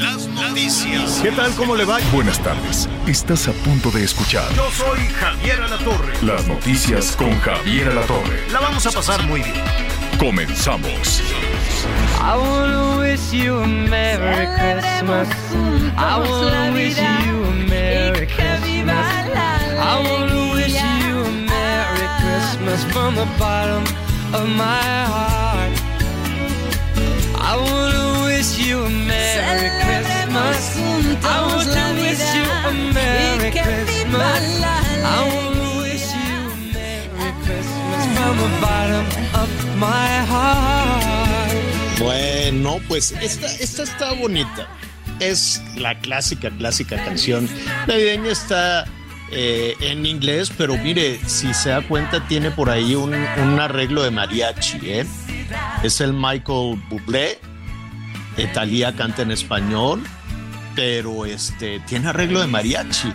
Las noticias. ¿Qué tal? ¿Cómo le va? Buenas tardes. Estás a punto de escuchar Yo soy Javier Alatorre. las noticias con Javier Alatorre. La vamos a pasar muy bien. Comenzamos. I wanna wish you a Merry Christmas. I wanna wish you a Merry Christmas. I wanna wish you a Merry Christmas from the bottom of my heart. I wanna wish you a Merry Christmas. I wanna wish you a Merry Christmas. I wanna wish you a Merry Christmas from the bottom of my heart. Bueno, pues esta, esta está bonita. Es la clásica, clásica canción navideña. Está eh, en inglés, pero mire, si se da cuenta, tiene por ahí un, un arreglo de mariachi. ¿eh? Es el Michael Bublé. Thalía canta en español, pero este, tiene arreglo de mariachi.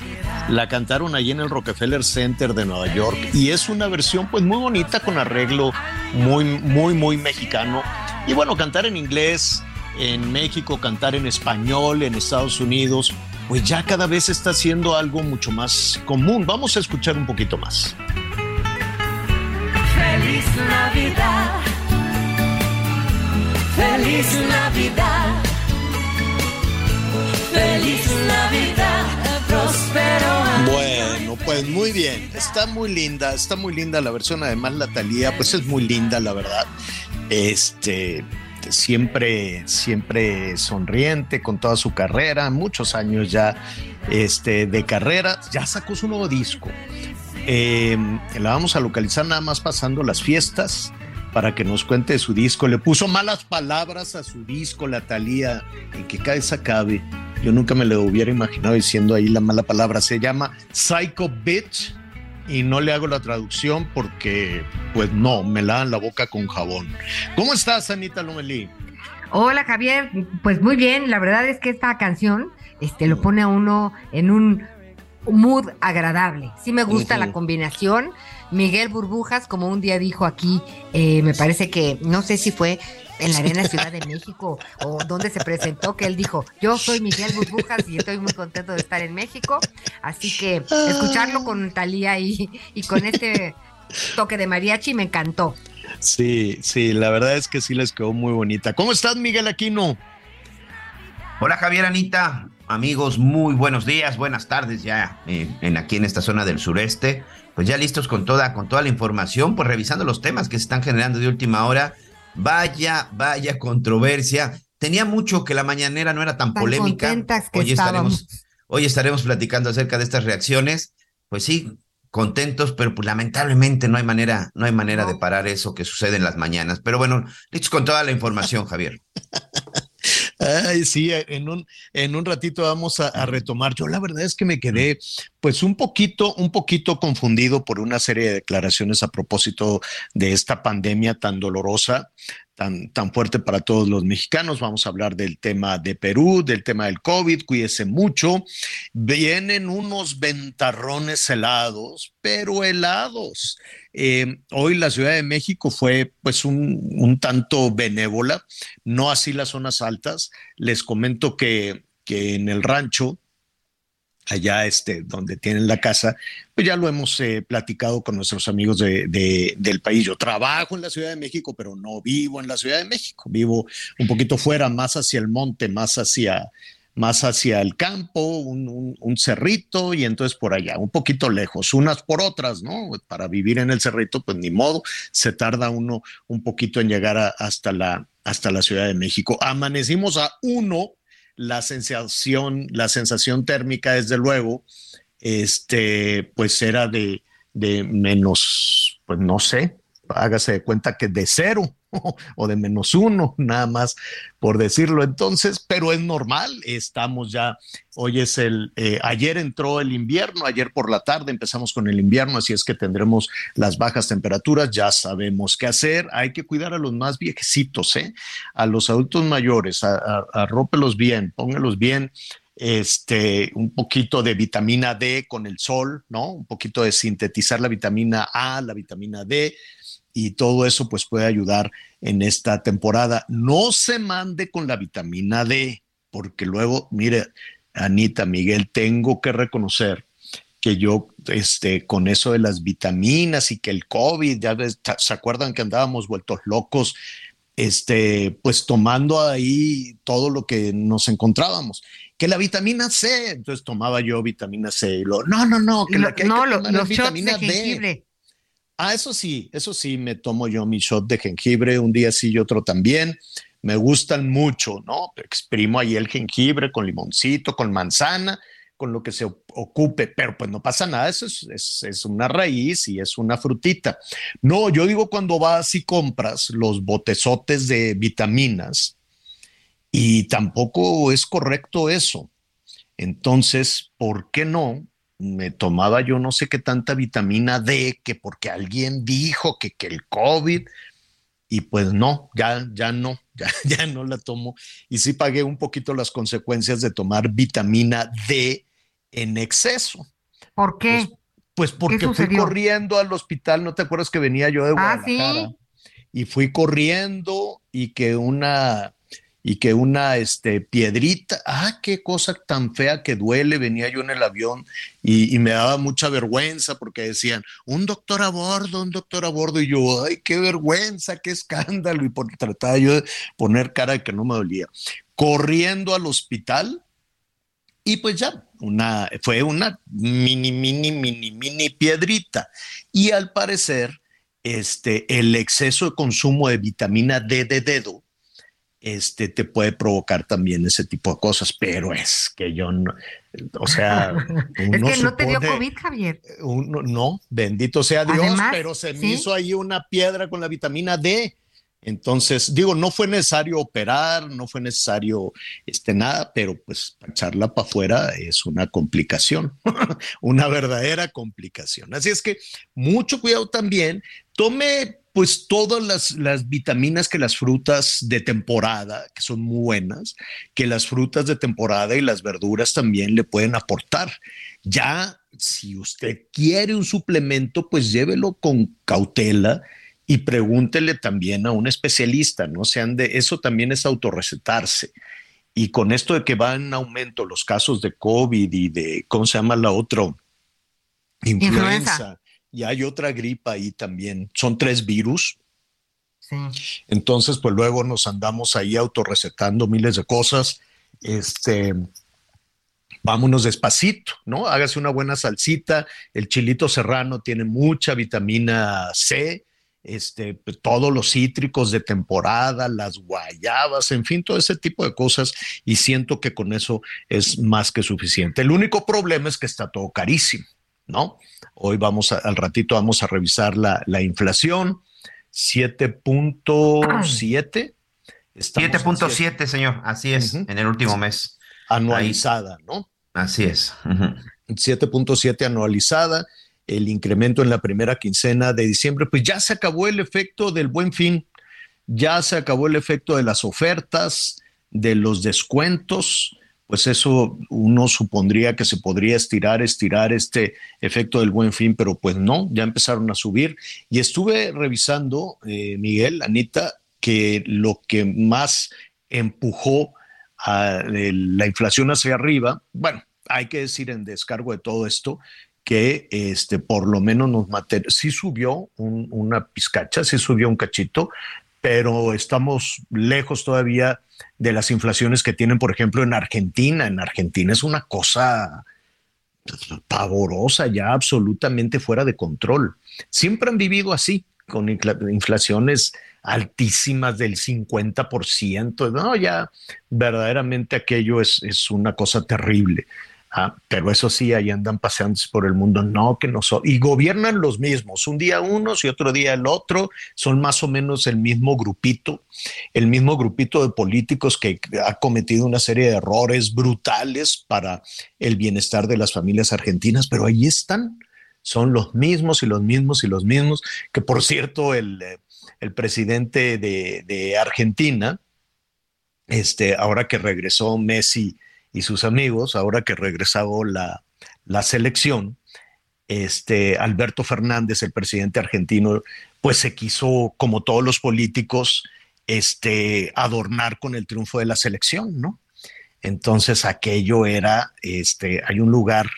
La cantaron allí en el Rockefeller Center de Nueva York y es una versión pues muy bonita con arreglo muy, muy, muy mexicano. Y bueno, cantar en inglés en México, cantar en español en Estados Unidos, pues ya cada vez está siendo algo mucho más común. Vamos a escuchar un poquito más. Feliz Navidad. Feliz Navidad. Feliz año. Bueno, pues muy bien, está muy linda, está muy linda la versión, además la Talía, pues es muy linda, la verdad. Este, siempre, siempre sonriente con toda su carrera, muchos años ya este, de carrera, ya sacó su nuevo disco. Eh, la vamos a localizar nada más pasando las fiestas para que nos cuente su disco. Le puso malas palabras a su disco, la Talía, en que cada vez acabe. Yo nunca me lo hubiera imaginado diciendo ahí la mala palabra. Se llama Psycho Bitch y no le hago la traducción porque, pues no, me lavan la boca con jabón. ¿Cómo estás, Anita Lomelí? Hola Javier, pues muy bien, la verdad es que esta canción este, lo pone a uno en un mood agradable. Sí me gusta la combinación. Miguel Burbujas, como un día dijo aquí, eh, me parece que, no sé si fue en la Arena Ciudad de México o donde se presentó, que él dijo, yo soy Miguel Burbujas y estoy muy contento de estar en México. Así que escucharlo con Talía y, y con este toque de mariachi me encantó. Sí, sí, la verdad es que sí les quedó muy bonita. ¿Cómo estás, Miguel Aquino? Hola Javier Anita, amigos, muy buenos días, buenas tardes ya eh, en aquí en esta zona del sureste. Pues ya listos con toda, con toda la información, pues revisando los temas que se están generando de última hora. Vaya, vaya controversia. Tenía mucho que la mañanera no era tan, Tan polémica. contentas que hoy estábamos. estaremos, hoy estaremos platicando acerca de estas reacciones. Pues sí, contentos, pero pues lamentablemente no hay manera, no hay manera de parar eso que sucede en las mañanas. Pero bueno, listos con toda la información, Javier. Ay, sí, en un, en un ratito vamos a, a retomar. Yo la verdad es que me quedé pues un poquito, un poquito confundido por una serie de declaraciones a propósito de esta pandemia tan dolorosa, tan, tan fuerte para todos los mexicanos. Vamos a hablar del tema de Perú, del tema del COVID, cuídese mucho. Vienen unos ventarrones helados, pero helados. Eh, hoy la Ciudad de México fue pues un, un tanto benévola, no así las zonas altas. Les comento que, que en el rancho, allá este, donde tienen la casa, pues ya lo hemos eh, platicado con nuestros amigos de, de- del país. Yo trabajo en la Ciudad de México, pero no vivo en la Ciudad de México. Vivo un poquito fuera, más hacia el monte, más hacia, más hacia el campo, un, cerrito y entonces por allá, un poquito lejos, unas por otras, ¿no? Para vivir en el cerrito, pues ni modo, se tarda uno un poquito en llegar hasta, la, hasta la Ciudad de México. Amanecimos a uno, la sensación, la sensación térmica, desde luego, este, pues era de, de menos, pues no sé, hágase de cuenta que de cero o de menos uno, nada más por decirlo entonces, pero es normal, estamos ya, hoy es el, eh, ayer entró el invierno, ayer por la tarde empezamos con el invierno, así es que tendremos las bajas temperaturas, ya sabemos qué hacer, hay que cuidar a los más viejecitos, ¿eh? a los adultos mayores, arrópelos bien, póngalos bien, este, un poquito de vitamina D con el sol, ¿no? Un poquito de sintetizar la vitamina A, la vitamina D, y todo eso pues puede ayudar en esta temporada. No se mande con la vitamina D, porque luego, mire, Anita, Miguel, tengo que reconocer que yo, este, con eso de las vitaminas y que el COVID, ya se acuerdan que andábamos vueltos locos, este, pues tomando ahí todo lo que nos encontrábamos. Que la vitamina C, entonces tomaba yo vitamina C y lo, no, no, no, que, la, que no, los vitamina de jengibre. Ah, eso sí, eso sí, me tomo yo mi shot de jengibre un día sí y otro también. Me gustan mucho, ¿no? Exprimo ahí el jengibre con limoncito, con manzana, con lo que se ocupe, pero pues no pasa nada, eso es, es, una raíz y es una frutita. No, yo digo cuando vas y compras los botezotes de vitaminas y tampoco es correcto eso. Entonces, ¿por qué no me tomaba yo no sé qué tanta vitamina D, que porque alguien dijo que, que el COVID, y pues no, ya, ya no, ya, ya no la tomo. Y sí pagué un poquito las consecuencias de tomar vitamina D en exceso. ¿Por qué? Pues, pues porque fui corriendo al hospital, ¿no te acuerdas que venía yo de ah, Guadalajara? Y fui corriendo y que una y que una este, piedrita, ah, qué cosa tan fea que duele, venía yo en el avión y, me daba mucha vergüenza porque decían, un doctor a bordo, un doctor a bordo, y yo, ay, qué vergüenza, qué escándalo, y por, trataba yo de poner cara de que no me dolía. Corriendo al hospital, y pues ya, una, fue una mini, mini, mini, mini piedrita. Y al parecer, este, el exceso de consumo de vitamina D de dedo este, te puede provocar también ese tipo de cosas, pero es que yo no, o sea, es que no te dio COVID, Javier. no, bendito sea Dios, pero se me hizo ahí una piedra con la vitamina D. Entonces, digo, no fue necesario operar, no fue necesario este, nada, pero pues echarla para afuera es una complicación, una verdadera complicación. Así es que mucho cuidado también. Tome pues todas las, las, vitaminas que las frutas de temporada, que son muy buenas, que las frutas de temporada y las verduras también le pueden aportar. Ya, si usted quiere un suplemento, pues llévelo con cautela y pregúntele también a un especialista, ¿no? Sean de eso también es autorrecetarse. Y con esto de que van en aumento los casos de COVID y de, ¿cómo se llama la otra? Influenza y hay otra gripa ahí también. Son tres virus. Entonces, pues luego nos andamos ahí autorrecetando miles de cosas. Este, vámonos despacito, ¿no? Hágase una buena salsita. El chilito serrano tiene mucha vitamina C. Este, pues, todos los cítricos de temporada, las guayabas, en fin, todo ese tipo de cosas. Y siento que con eso es más que suficiente. El único problema es que está todo carísimo. ¿no? Hoy vamos al ratito vamos a revisar la, la inflación, 7.7. 7.7, señor, así es, en el último mes. Anualizada, ¿no? Así es. 7.7 anualizada, el incremento en la primera quincena de diciembre, pues ya se acabó el efecto del buen fin, ya se acabó el efecto de las ofertas, de los descuentos, pues eso uno supondría que se podría estirar, estirar este efecto del buen fin, pero pues no, ya empezaron a subir. Y estuve revisando, eh, Miguel, Anita, que lo que más empujó a la inflación hacia arriba, bueno, hay que decir en descargo de todo esto, que este, por lo menos nos sí subió una pizcacha, sí subió un cachito, pero estamos lejos todavía de las inflaciones que tienen, por ejemplo, en Argentina. En Argentina es una cosa pavorosa, ya absolutamente fuera de control. Siempre han vivido así, con inflaciones altísimas del 50%. No, ya verdaderamente aquello es, es una cosa terrible. Pero eso sí, ahí andan paseándose por el mundo. No, que no son. Y gobiernan los mismos. Un día unos y otro día el otro. Son más o menos el mismo grupito, el mismo grupito de políticos que ha cometido una serie de errores brutales para el bienestar de las familias argentinas, pero ahí están. Son los mismos y los mismos y los mismos. Que por cierto, el, el presidente de, de Argentina, este, ahora que regresó Messi y sus amigos, ahora que regresó la, la selección, este, Alberto Fernández, el presidente argentino, pues se quiso, como todos los políticos, este, adornar con el triunfo de la selección, ¿no? Entonces aquello era, este, hay un lugar,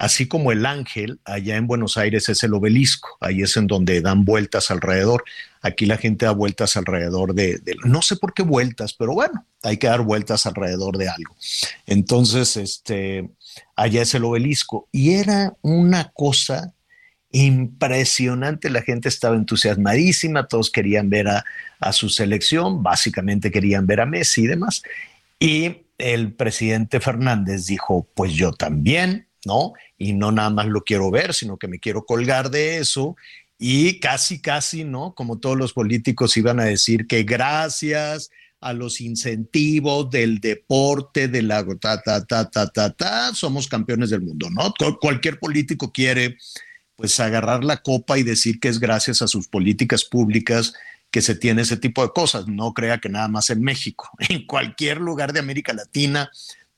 así como el ángel, allá en Buenos Aires es el obelisco, ahí es en donde dan vueltas alrededor. Aquí la gente da vueltas alrededor de, de, no sé por qué vueltas, pero bueno, hay que dar vueltas alrededor de algo. Entonces, este, allá es el obelisco y era una cosa impresionante, la gente estaba entusiasmadísima, todos querían ver a, a su selección, básicamente querían ver a Messi y demás. Y el presidente Fernández dijo, pues yo también, ¿no? Y no nada más lo quiero ver, sino que me quiero colgar de eso y casi, casi, ¿no? Como todos los políticos iban a decir que gracias a los incentivos del deporte, de la ta, ta, ta, ta, ta, ta, somos campeones del mundo, ¿no? Cualquier político quiere pues agarrar la copa y decir que es gracias a sus políticas públicas que se tiene ese tipo de cosas. No crea que nada más en México, en cualquier lugar de América Latina,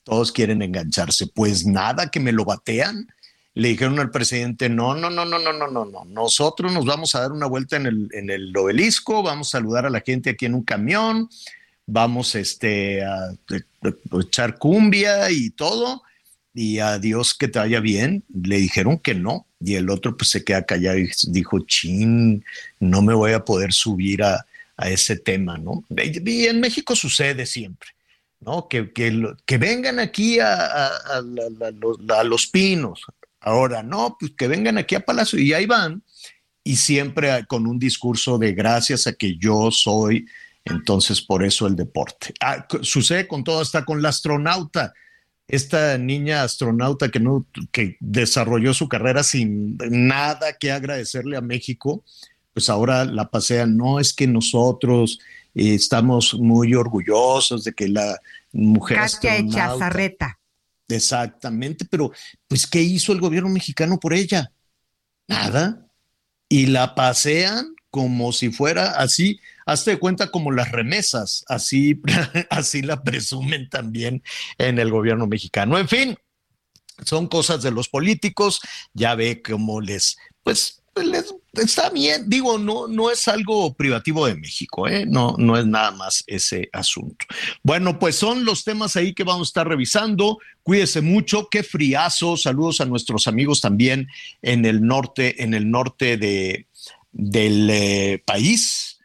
todos quieren engancharse. Pues nada, que me lo batean. Le dijeron al presidente, no, no, no, no, no, no, no, no. Nosotros nos vamos a dar una vuelta en el, en el obelisco, vamos a saludar a la gente aquí en un camión, vamos este, a, a echar cumbia y todo, y a Dios que te vaya bien. Le dijeron que no, y el otro pues se queda callado y dijo, chin, no me voy a poder subir a, a ese tema, ¿no? Y en México sucede siempre. ¿No? Que, que, que vengan aquí a, a, los pinos. Ahora, no, pues que vengan aquí a Palacio y ahí van. Y siempre con un discurso de gracias a que yo soy, entonces por eso el deporte. Ah, sucede con todo, hasta con la astronauta. Esta niña astronauta que, no, que desarrolló su carrera sin nada que agradecerle a México, pues ahora la pasean. No es que nosotros eh, estamos muy orgullosos de que la mujer Katia Echazarreta. Exactamente, pero pues ¿qué hizo el gobierno mexicano por ella? Nada. Y la pasean como si fuera así, hazte de cuenta como las remesas, así, así la presumen también en el gobierno mexicano. En fin, son cosas de los políticos, ya ve cómo les, pues les, está bien, digo, no, no es algo privativo de México, ¿eh? no, no es nada más ese asunto. Bueno, pues son los temas ahí que vamos a estar revisando. Cuídese mucho, qué friazo. Saludos a nuestros amigos también en el norte, en el norte de, del eh, país.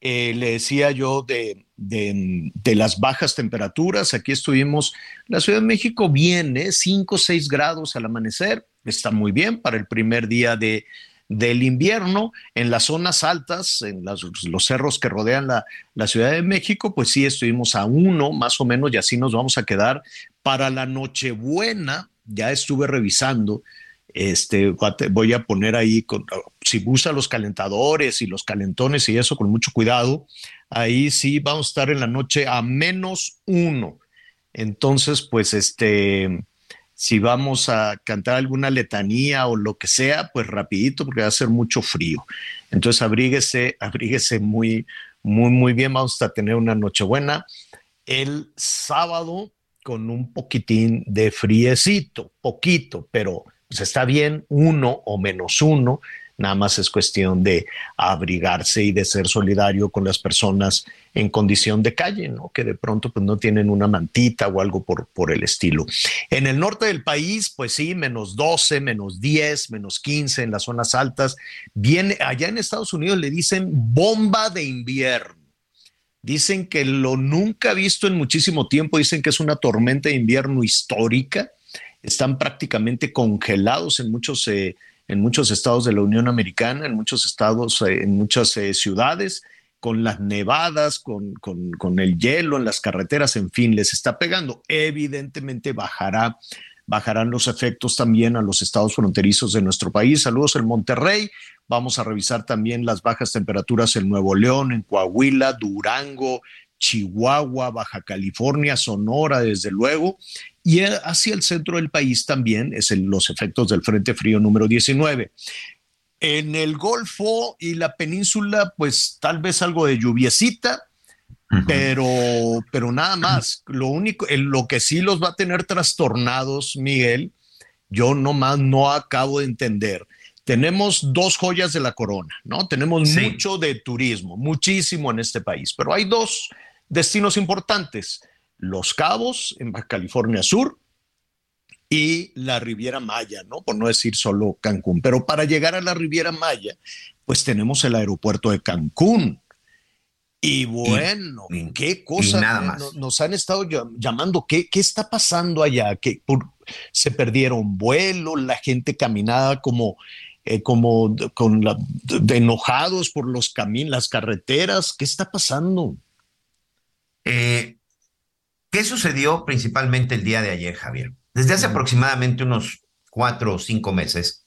Eh, le decía yo de, de, las bajas temperaturas. Aquí estuvimos, la Ciudad de México viene 5 o 6 grados al amanecer. Está muy bien para el primer día de, del invierno en las zonas altas, en los cerros que rodean la, la, Ciudad de México, pues sí estuvimos a uno más o menos y así nos vamos a quedar para la Nochebuena. Ya estuve revisando, este, voy a poner ahí, si usa los calentadores y los calentones y eso con mucho cuidado, ahí sí vamos a estar en la noche a menos uno. Entonces, pues este, si vamos a cantar alguna letanía o lo que sea, pues rapidito porque va a ser mucho frío. Entonces abríguese, abríguese muy, muy, muy bien. Vamos a tener una nochebuena el sábado con un poquitín de friecito, poquito, pero pues está bien, uno o menos uno. Nada más es cuestión de abrigarse y de ser solidario con las personas en condición de calle, ¿no? Que de pronto pues no tienen una mantita o algo por, por el estilo. En el norte del país, pues sí, menos 12, menos 10, menos 15 en las zonas altas. Viene, allá en Estados Unidos le dicen bomba de invierno. Dicen que lo nunca visto en muchísimo tiempo, dicen que es una tormenta de invierno histórica. Están prácticamente congelados en muchos... Eh, en muchos estados de la Unión Americana, en muchos estados, eh, en muchas eh, ciudades, con las nevadas, con, con, con, el hielo en las carreteras, en fin, les está pegando. Evidentemente bajará, bajarán los efectos también a los estados fronterizos de nuestro país. Saludos en Monterrey. Vamos a revisar también las bajas temperaturas en Nuevo León, en Coahuila, Durango, Chihuahua, Baja California, Sonora, desde luego. Y hacia el centro del país también es los efectos del Frente Frío número 19. En el Golfo y la península, pues tal vez algo de lluviecita, pero, pero nada más. Lo único, lo que sí los va a tener trastornados, Miguel, yo nomás no acabo de entender. Tenemos dos joyas de la corona, ¿no? Tenemos mucho de turismo, muchísimo en este país, pero hay dos destinos importantes, Los Cabos en Baja California Sur y la Riviera Maya, ¿no? Por no decir solo Cancún. Pero para llegar a la Riviera Maya, pues tenemos el aeropuerto de Cancún. Y bueno, qué cosas nos, han estado llamando, ¿qué, qué está pasando allá? que se perdieron vuelos, la gente caminaba como, eh, como con la, enojados por los caminos, las carreteras, ¿qué está pasando? Eh, ¿Qué sucedió principalmente el día de ayer, Javier? Desde hace aproximadamente unos cuatro o cinco meses,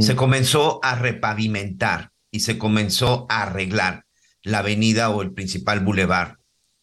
se comenzó a repavimentar y se comenzó a arreglar la avenida o el principal bulevar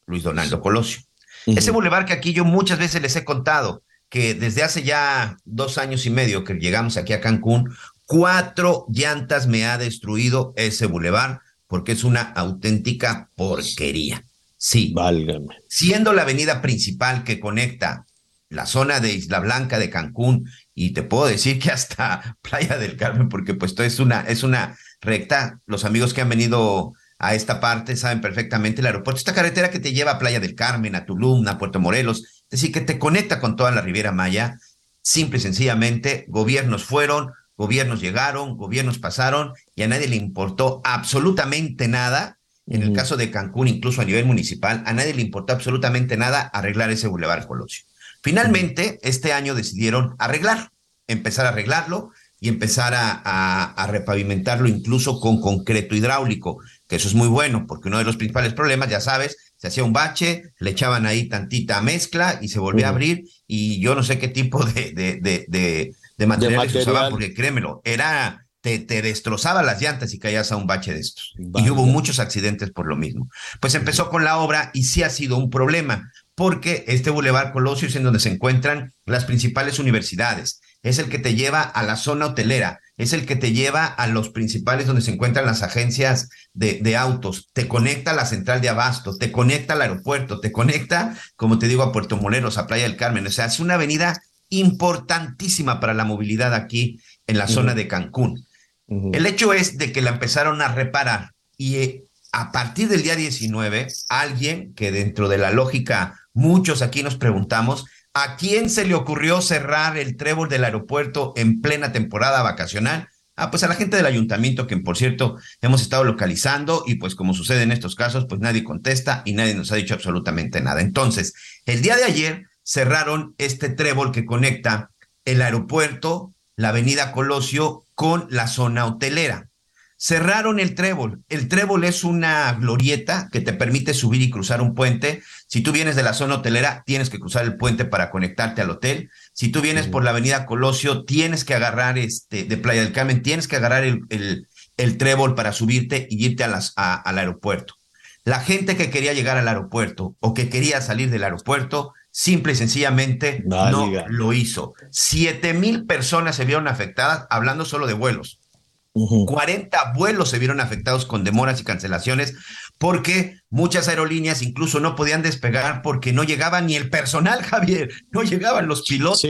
Luis Donaldo Colosio. Ese bulevar que aquí yo muchas veces les he contado, que desde hace ya dos años y medio que llegamos aquí a Cancún, cuatro llantas me ha destruido ese bulevar porque es una auténtica porquería. Sí. Válgame. Siendo la avenida principal que conecta la zona de Isla Blanca de Cancún y te puedo decir que hasta Playa del Carmen, porque pues es una, es una recta. Los amigos que han venido a esta parte saben perfectamente el aeropuerto. Esta carretera que te lleva a Playa del Carmen, a Tulum, a Puerto Morelos, es decir, que te conecta con toda la Riviera Maya. Simple y sencillamente, gobiernos fueron, gobiernos llegaron, gobiernos pasaron y a nadie le importó absolutamente nada en el caso de Cancún, incluso a nivel municipal, a nadie le importó absolutamente nada arreglar ese bulevar Colosio. Finalmente, este año decidieron arreglar, empezar a arreglarlo y empezar a, repavimentarlo incluso con concreto hidráulico, que eso es muy bueno, porque uno de los principales problemas, ya sabes, se hacía un bache, le echaban ahí tantita mezcla y se volvía a abrir, y yo no sé qué tipo de, de, de, de materiales usaban, porque créemelo, era te, destrozaba las llantas y caías a un bache de estos. Y hubo muchos accidentes por lo mismo. Pues empezó con la obra y sí ha sido un problema, porque este Boulevard Colosio es en donde se encuentran las principales universidades. Es el que te lleva a la zona hotelera, es el que te lleva a los principales donde se encuentran las agencias de, de autos, te conecta a la central de abasto, te conecta al aeropuerto, te conecta, como te digo, a Puerto Morelos, a Playa del Carmen. O sea, es una avenida importantísima para la movilidad aquí en la zona de Cancún. El hecho es de que la empezaron a reparar y eh, a partir del día 19, alguien que dentro de la lógica, muchos aquí nos preguntamos, ¿a quién se le ocurrió cerrar el trébol del aeropuerto en plena temporada vacacional? Ah, pues a la gente del ayuntamiento, que por cierto hemos estado localizando y pues como sucede en estos casos, pues nadie contesta y nadie nos ha dicho absolutamente nada. Entonces, el día de ayer cerraron este trébol que conecta el aeropuerto, la avenida Colosio con la zona hotelera. Cerraron el trébol. El trébol es una glorieta que te permite subir y cruzar un puente. Si tú vienes de la zona hotelera, tienes que cruzar el puente para conectarte al hotel. Si tú vienes por la avenida Colosio, tienes que agarrar este de Playa del Carmen, tienes que agarrar el, el, trébol para subirte y irte a las, al aeropuerto. La gente que quería llegar al aeropuerto o que quería salir del aeropuerto simple y sencillamente no lo hizo. Siete mil personas se vieron afectadas, hablando solo de vuelos. 40 vuelos se vieron afectados con demoras y cancelaciones porque muchas aerolíneas incluso no podían despegar porque no llegaba ni el personal, Javier, no llegaban los pilotos,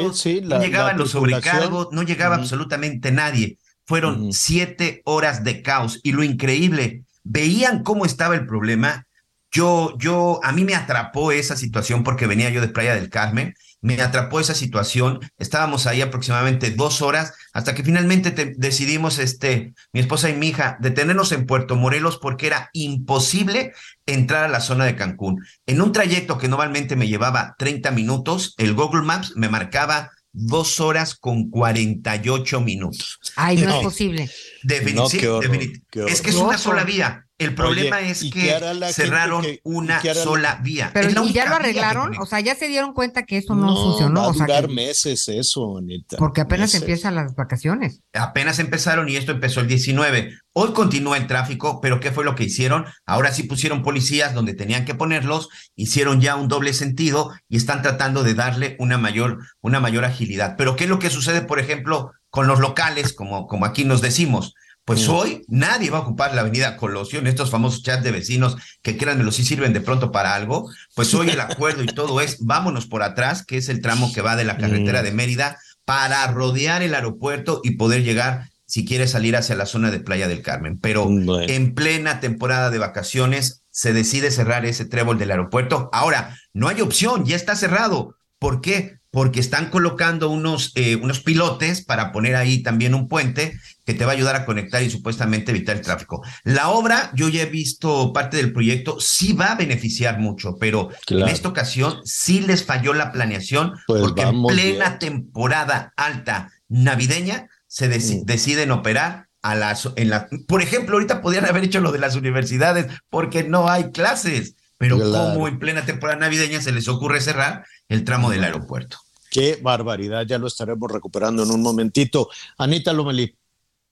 no llegaban los sobrecargos, no llegaba absolutamente nadie. Fueron siete horas de caos. Y lo increíble, veían cómo estaba el problema yo, yo, a mí me atrapó esa situación porque venía yo de Playa del Carmen, me atrapó esa situación, estábamos ahí aproximadamente dos horas hasta que finalmente decidimos, este, mi esposa y mi hija, detenernos en Puerto Morelos porque era imposible entrar a la zona de Cancún. En un trayecto que normalmente me llevaba 30 minutos, el Google Maps me marcaba dos horas con 48 minutos. Ay, no, es posible. Definitivamente. es que es una sola vía El problema Oye, es ¿y que cerraron que- una sola vía. Pero ¿y ya lo arreglaron? O sea, ya se dieron cuenta que eso no, No, funcionó. va a o sea, durar que- meses eso, Anita. porque apenas Meses. empiezan las vacaciones. apenas empezaron y esto empezó el 19. Hoy continúa el tráfico, pero ¿qué fue lo que hicieron? Ahora sí pusieron policías donde tenían que ponerlos, hicieron ya un doble sentido y están tratando de darle una mayor, una mayor agilidad. Pero ¿qué es lo que sucede, por ejemplo, con los locales, como, como aquí nos decimos? Pues hoy nadie va a ocupar la avenida Colosio en estos famosos chats de vecinos que créanmelo, sí sirven de pronto para algo. Pues hoy el acuerdo y todo es vámonos por atrás, que es el tramo que va de la carretera de Mérida para rodear el aeropuerto y poder llegar si quieres salir hacia la zona de Playa del Carmen. Pero Bueno. en plena temporada de vacaciones se decide cerrar ese trébol del aeropuerto. Ahora, no hay opción, ya está cerrado. ¿Por qué? Porque están colocando unos, eh, unos pilotes para poner ahí también un puente que te va a ayudar a conectar y supuestamente evitar el tráfico. La obra, yo ya he visto parte del proyecto, sí va a beneficiar mucho, pero Claro. en esta ocasión sí les falló la planeación Pues porque en plena bien. temporada alta navideña se deci- Mm. deciden operar a las en la por ejemplo ahorita podrían haber hecho lo de las universidades porque no hay clases pero Claro. como en plena temporada navideña se les ocurre cerrar el tramo del aeropuerto Qué barbaridad, ya lo estaremos recuperando en un momentito. Anita Lomelí.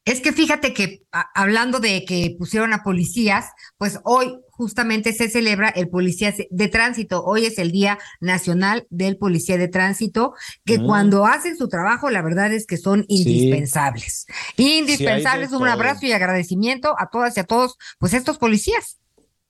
Es que fíjate que a- hablando de que pusieron a policías, pues hoy justamente se celebra el policía de tránsito. Hoy es el Día Nacional del Policía de Tránsito, que Mm. cuando hacen su trabajo, la verdad es que son indispensables. Indispensables. Un todo. abrazo y agradecimiento a todas y a todos, pues estos policías.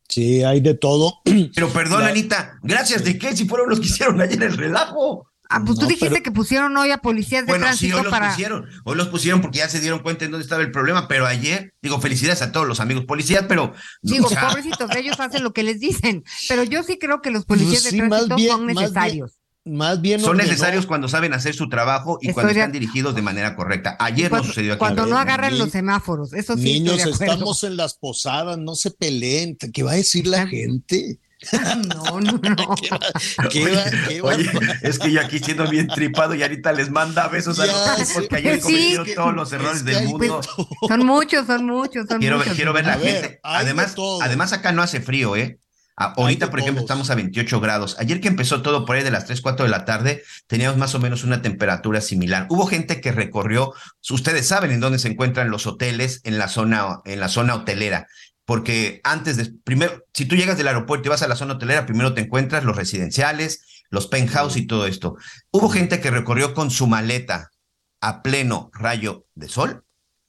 Sí, hay de todo. pero perdón La- Anita gracias de qué si fueron los que hicieron ayer el relajo Ah, pues tú No, dijiste pero- que pusieron hoy a policías de bueno sí hoy los para. pusieron hoy los pusieron porque ya se dieron cuenta en dónde estaba el problema pero ayer digo felicidades a todos los amigos policías pero Digo, o sea, pobrecitos, ellos hacen lo que les dicen, pero yo sí creo que los policías Pues sí, de más tránsito bien- son más bien- necesarios. Más bien son ordenó- necesarios cuando saben hacer su trabajo y Estoy cuando de- están dirigidos de manera correcta. Ayer cuando, no sucedió aquí. cuando no agarran los semáforos, eso sí. Niños, estamos en las posadas, no se peleen. ¿Qué va a decir la gente? No, no, no. ¿Qué va, qué Oye, va- qué va- oye, es que yo aquí siendo bien tripado y ahorita les manda besos a los sé. porque ayer Pues sí. cometieron que- todos los errores es que del mundo. Son muchos, son muchos, son Quiero ver, muchos. quiero ver la ver, gente. Además, además acá no hace frío, ¿eh? A- Ahorita, por ejemplo, estamos a 28 grados. Ayer que empezó todo por ahí de las 3, 4 de la tarde, teníamos más o menos una temperatura similar. Hubo gente que recorrió, ustedes saben en dónde se encuentran los hoteles en la zona, en la zona hotelera. Porque antes de, primero, si tú llegas del aeropuerto y vas a la zona hotelera, primero te encuentras los residenciales, los penthouse y todo esto. Hubo gente que recorrió con su maleta a pleno rayo de sol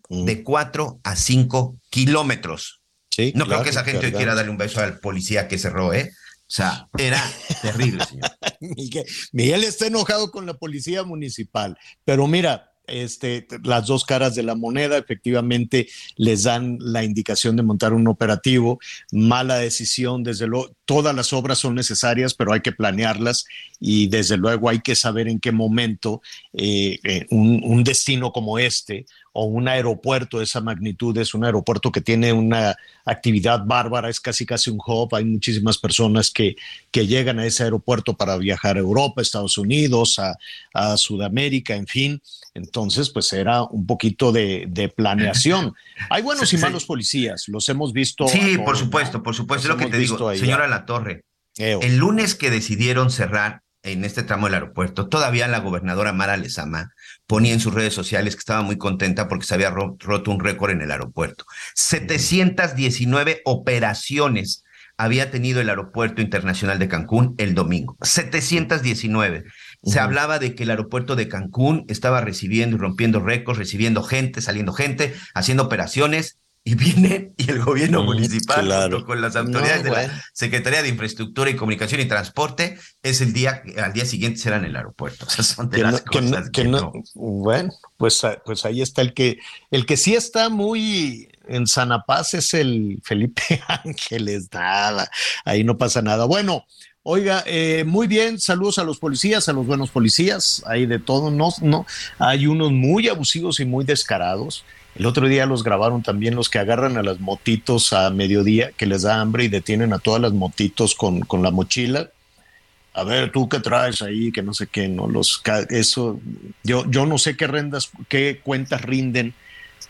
de 4 a 5 kilómetros. Sí, No claro, creo que esa gente hoy quiera darle un beso al policía que cerró, ¿eh? O sea, era terrible, señor. Miguel, Miguel está enojado con la policía municipal, pero mira, este, las dos caras de la moneda efectivamente les dan la indicación de montar un operativo. Mala decisión, desde luego, todas las obras son necesarias, pero hay que planearlas y desde luego hay que saber en qué momento eh, eh, un, un destino como este o un aeropuerto de esa magnitud es un aeropuerto que tiene una actividad bárbara, es casi casi un hub, hay muchísimas personas que, que llegan a ese aeropuerto para viajar a Europa, Estados Unidos, a, a Sudamérica, en fin. Entonces, pues era un poquito de, de planeación. Hay buenos y sí. malos policías, los hemos visto. Sí, por ¿no? supuesto, por supuesto. Es lo que te digo, señora. La Torre. Eo. El lunes que decidieron cerrar en este tramo del aeropuerto, todavía la gobernadora Mara Lezama ponía en sus redes sociales que estaba muy contenta porque se había ro- roto un récord en el aeropuerto. 719 operaciones había tenido el Aeropuerto Internacional de Cancún el domingo. 719. Se hablaba de que el aeropuerto de Cancún estaba recibiendo y rompiendo récords, recibiendo gente, saliendo gente, haciendo operaciones. Y viene y el gobierno Mm, municipal claro. junto con las autoridades No, de la. Secretaría de Infraestructura y Comunicación y Transporte es el día, al día siguiente será en el aeropuerto. O sea, son de que no- las que no- cosas que que no- no. bueno, pues, ah, pues ahí está el que, el que sí está muy en sana paz es el Felipe Ángeles, nada, ahí no pasa nada. Bueno, oiga, eh, muy bien, saludos a los policías, a los buenos policías, hay de todo, no, no, hay unos muy abusivos y muy descarados. El otro día los grabaron también los que agarran a las motitos a mediodía, que les da hambre y detienen a todas las motitos con, con la mochila. A ver, tú qué traes ahí, que no sé qué, no los eso yo yo no sé qué rendas, qué cuentas rinden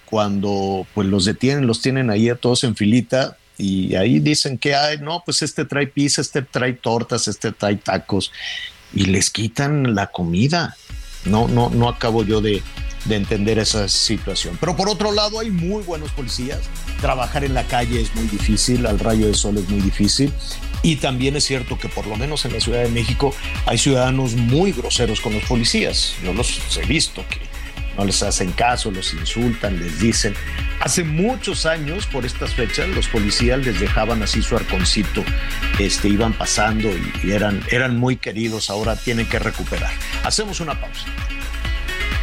cuando pues los detienen, los tienen ahí a todos en filita Y ahí dicen que hay, no, pues este trae pizza, este trae tortas, este trae tacos y les quitan la comida. No, no, no acabo yo de, de entender esa situación. Pero por otro lado, hay muy buenos policías. Trabajar en la calle es muy difícil, al rayo de sol es muy difícil. Y también es cierto que por lo menos en la Ciudad de México hay ciudadanos muy groseros con los policías. Yo los he visto que no les hacen caso, los insultan, les dicen. Hace muchos años, por estas fechas, los policías les dejaban así su arconcito, este, iban pasando y, y eran, eran muy queridos, ahora tienen que recuperar. Hacemos una pausa.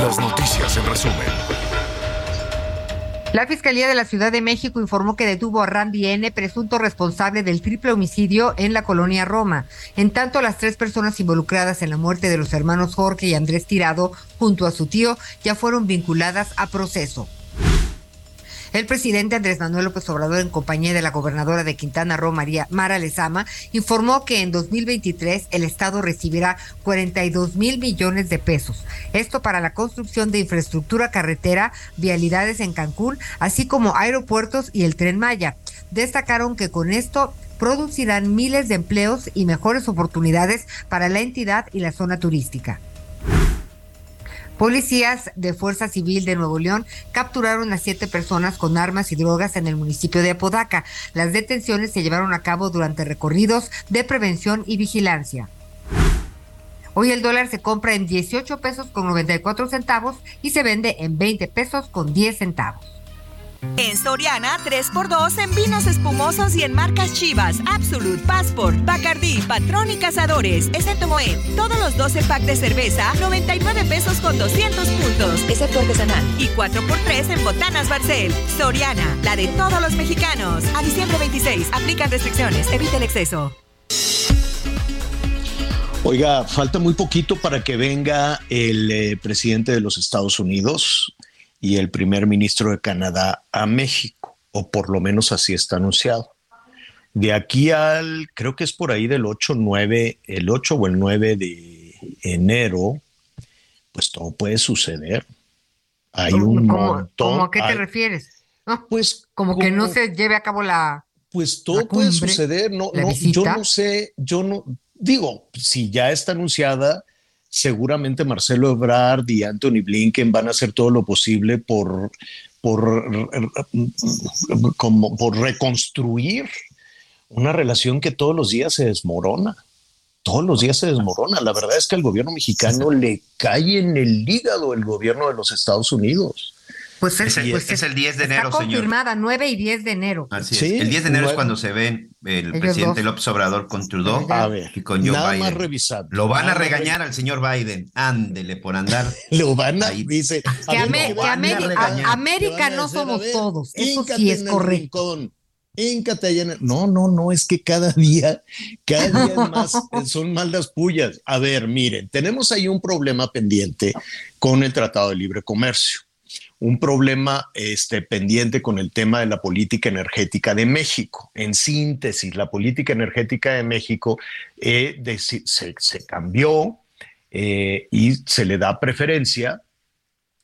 Las noticias en resumen. La Fiscalía de la Ciudad de México informó que detuvo a Randy N., presunto responsable del triple homicidio en la colonia Roma. En tanto, las tres personas involucradas en la muerte de los hermanos Jorge y Andrés Tirado, junto a su tío, ya fueron vinculadas a proceso. El presidente Andrés Manuel López Obrador, en compañía de la gobernadora de Quintana Roo, María Mara Lezama, informó que en 2023 el Estado recibirá 42 mil millones de pesos. Esto para la construcción de infraestructura carretera, vialidades en Cancún, así como aeropuertos y el tren Maya. Destacaron que con esto producirán miles de empleos y mejores oportunidades para la entidad y la zona turística. Policías de Fuerza Civil de Nuevo León capturaron a siete personas con armas y drogas en el municipio de Apodaca. Las detenciones se llevaron a cabo durante recorridos de prevención y vigilancia. Hoy el dólar se compra en 18 pesos con 94 centavos y se vende en 20 pesos con 10 centavos. En Soriana, 3x2 en vinos espumosos y en marcas Chivas, Absolute, Passport, Bacardí, Patrón y Cazadores, excepto Moed. Todos los 12 packs de cerveza, 99 pesos con 200 puntos, excepto artesanal. Y 4x3 en botanas Barcel. Soriana, la de todos los mexicanos. A diciembre 26, aplican restricciones, evita el exceso. Oiga, falta muy poquito para que venga el eh, presidente de los Estados Unidos y el primer ministro de Canadá a México, o por lo menos así está anunciado. De aquí al, creo que es por ahí del 8, 9, el 8 o el 9 de enero, pues todo puede suceder. Hay un ¿Cómo, montón. cómo a qué te hay- refieres? No, pues como que no se lleve a cabo la... Pues todo la puede suceder. No, no, yo no sé, yo no digo, si ya está anunciada, seguramente Marcelo Ebrard y Anthony Blinken van a hacer todo lo posible por, por, reconstruir una relación que todos los días se desmorona. Todos los días se desmorona. La verdad es que al gobierno mexicano le cae en el hígado el gobierno de los Estados Unidos. Pues Es el, pues es el 10 de está enero, señor. confirmada, 9 y 10 de enero. Así Sí, es. El 10 de enero es cuando se ven el Ellos presidente dos. López Obrador con Trudeau A ver, y con Joe nada Biden. más revisar. Lo van a regañar al señor Biden. Ándele por andar. Lo van a, Ahí. dice. a Que, ver, a América no somos ver, todos. Eso sí es correcto. el- No, no, no, es que cada día, cada día es más, eh, son más las pullas. A ver, miren, tenemos ahí un problema pendiente con el Tratado de Libre Comercio. Un problema este, pendiente con el tema de la política energética de México. En síntesis, la política energética de México eh, se cambió eh, y se le da preferencia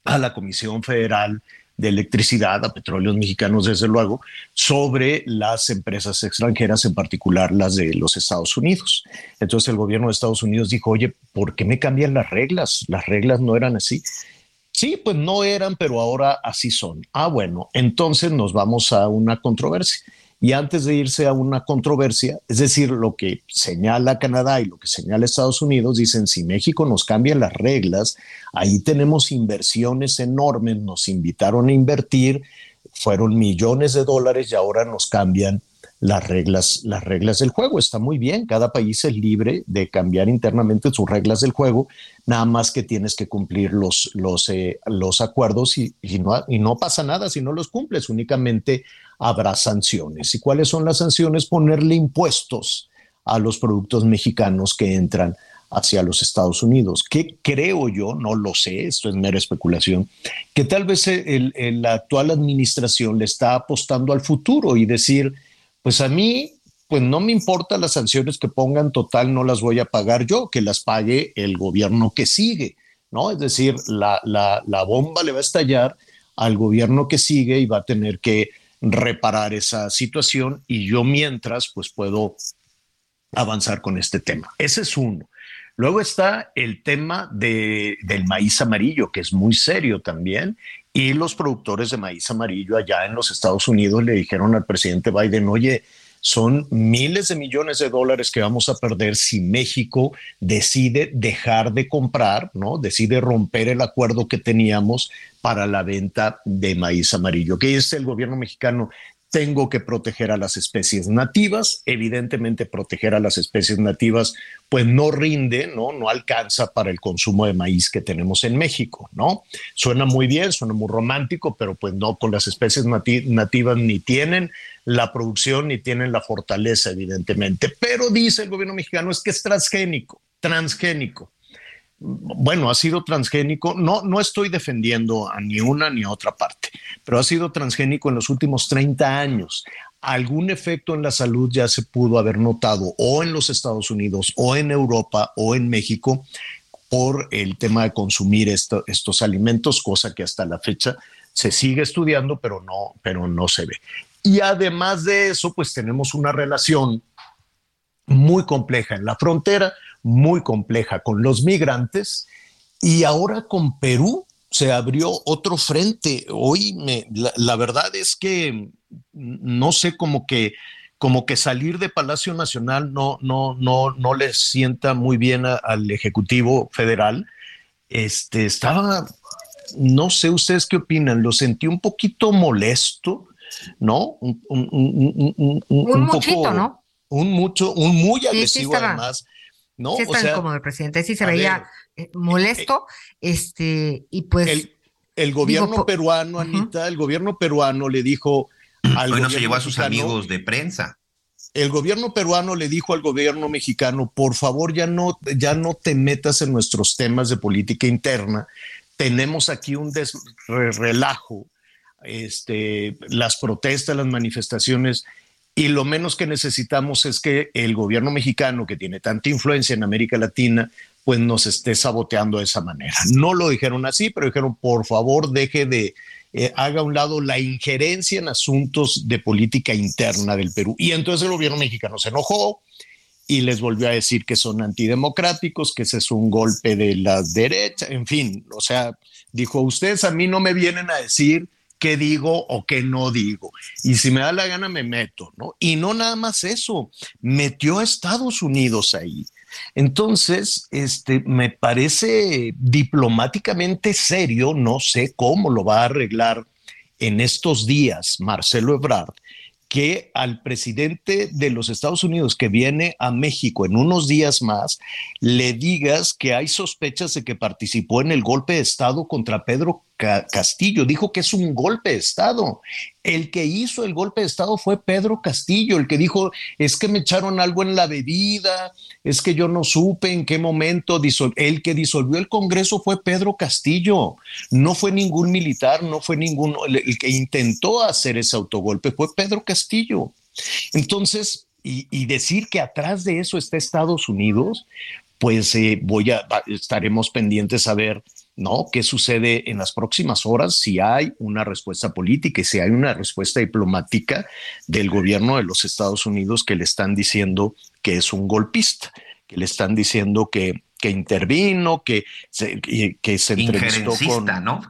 a la Comisión Federal de Electricidad, a Petróleos Mexicanos, desde luego, sobre las empresas extranjeras, en particular las de los Estados Unidos. Entonces el gobierno de Estados Unidos dijo, oye, ¿por qué me cambian las reglas? Las reglas no eran así. Sí, pues no eran, pero ahora así son. Ah, bueno, entonces nos vamos a una controversia. Y antes de irse a una controversia, es decir, lo que señala Canadá y lo que señala Estados Unidos, dicen, si México nos cambia las reglas, ahí tenemos inversiones enormes, nos invitaron a invertir, fueron millones de dólares y ahora nos cambian las reglas, las reglas del juego. Está muy bien, cada país es libre de cambiar internamente sus reglas del juego, nada más que tienes que cumplir los, los, eh, los acuerdos y, y, no, y no pasa nada si no los cumples, únicamente habrá sanciones. ¿Y cuáles son las sanciones? Ponerle impuestos a los productos mexicanos que entran hacia los Estados Unidos. ¿Qué creo yo? No lo sé, esto es mera especulación, que tal vez la actual administración le está apostando al futuro y decir, pues a mí, pues no me importa las sanciones que pongan, total, no las voy a pagar yo, que las pague el gobierno que sigue, ¿no? Es decir, la, la, bomba le va a estallar al gobierno que sigue y va a tener que reparar esa situación y yo mientras, pues puedo avanzar con este tema. Ese es uno. Luego está el tema de, del maíz amarillo, que es muy serio también, y los productores de maíz amarillo allá en los Estados Unidos le dijeron al presidente Biden, oye, son miles de millones de dólares que vamos a perder si México decide dejar de comprar, ¿no? Decide romper el acuerdo que teníamos para la venta de maíz amarillo. ¿Qué dice el gobierno mexicano? Tengo que proteger a las especies nativas. Evidentemente, proteger a las especies nativas, pues no rinde, ¿no? No alcanza para el consumo de maíz que tenemos en México, ¿no? Suena muy bien, suena muy romántico, pero pues no, con las especies nati nativas ni tienen la producción ni tienen la fortaleza, evidentemente. Pero dice el gobierno mexicano es que es transgénico, transgénico bueno, ha sido transgénico, no, no estoy defendiendo a ni una ni otra parte, pero ha sido transgénico en los últimos 30 años. Algún efecto en la salud ya se pudo haber notado o en los Estados Unidos o en Europa o en México por el tema de consumir esto, estos alimentos, cosa que hasta la fecha se sigue estudiando, pero no, pero no se ve. Y además de eso, pues tenemos una relación muy compleja en la frontera, muy compleja con los migrantes y ahora con Perú se abrió otro frente. Hoy me, la, la, verdad es que no sé cómo que como que salir de Palacio Nacional no no no no le sienta muy bien a, al ejecutivo federal. Este estaba no sé ustedes qué opinan, lo sentí un poquito molesto, ¿no? Un, un, un, un, un muchito, poco, ¿no? Un mucho, un muy agresivo sí, sí además. ¿No? Sí, está o sea, como el presidente, sí se veía ver, eh, molesto, eh, este, y pues. El, el gobierno digo, peruano, Anita, uh -huh. el gobierno peruano le dijo al. Hoy no se llevó a sus mexicano, amigos de prensa. El gobierno peruano le dijo al gobierno mexicano, por favor, ya no, ya no te metas en nuestros temas de política interna. Tenemos aquí un relajo, este, las protestas, las manifestaciones y lo menos que necesitamos es que el gobierno mexicano, que tiene tanta influencia en América Latina, pues nos esté saboteando de esa manera. No lo dijeron así, pero dijeron, por favor, deje de, eh, haga a un lado la injerencia en asuntos de política interna del Perú. Y entonces el gobierno mexicano se enojó y les volvió a decir que son antidemocráticos, que ese es un golpe de la derecha, en fin, o sea, dijo, ustedes a mí no me vienen a decir qué digo o qué no digo. Y si me da la gana, me meto, ¿no? Y no nada más eso, metió a Estados Unidos ahí. Entonces, este, me parece diplomáticamente serio, no sé cómo lo va a arreglar en estos días Marcelo Ebrard, que al presidente de los Estados Unidos que viene a México en unos días más, le digas que hay sospechas de que participó en el golpe de Estado contra Pedro Castillo. Dijo que es un golpe de Estado. El que hizo el golpe de Estado fue Pedro Castillo, el que dijo, es que me echaron algo en la bebida, es que yo no supe en qué momento. El que disolvió el Congreso fue Pedro Castillo. No fue ningún militar, no fue ningún... El que intentó hacer ese autogolpe fue Pedro Castillo. Entonces, y, decir que atrás de eso está Estados Unidos, pues eh, voy a, estaremos pendientes a ver ¿no? ¿Qué sucede en las próximas horas si hay una respuesta política y si hay una respuesta diplomática del gobierno de los Estados Unidos que le están diciendo que es un golpista, que le están diciendo que, que intervino, que se, que se entrevistó con... ¿no?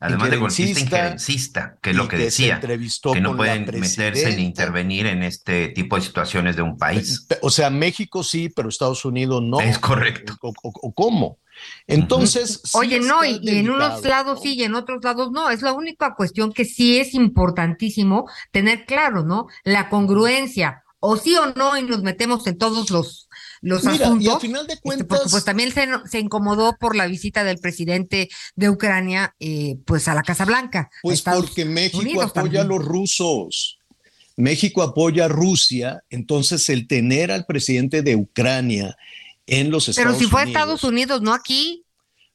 Además de golpista, injerencista, que es lo que, decía, que no pueden meterse ni intervenir en este tipo de situaciones de un país. O sea, México sí, pero Estados Unidos no. Es correcto. ¿O, o- o cómo? Entonces. sí Oye, no, y, y en unos lados sí y en otros lados no. Es la única cuestión que sí es importantísimo tener claro, ¿no? La congruencia, o sí o no, y nos metemos en todos los, los Mira, y asuntos. al final de Este, porque cuentas- pues también se, se incomodó por la visita del presidente de Ucrania, eh, pues a la Casa Blanca. Pues porque México Unidos apoya a los rusos. México apoya a Rusia, entonces el tener al presidente de Ucrania en los Estados Pero si fue a Unidos, Estados Unidos, no aquí.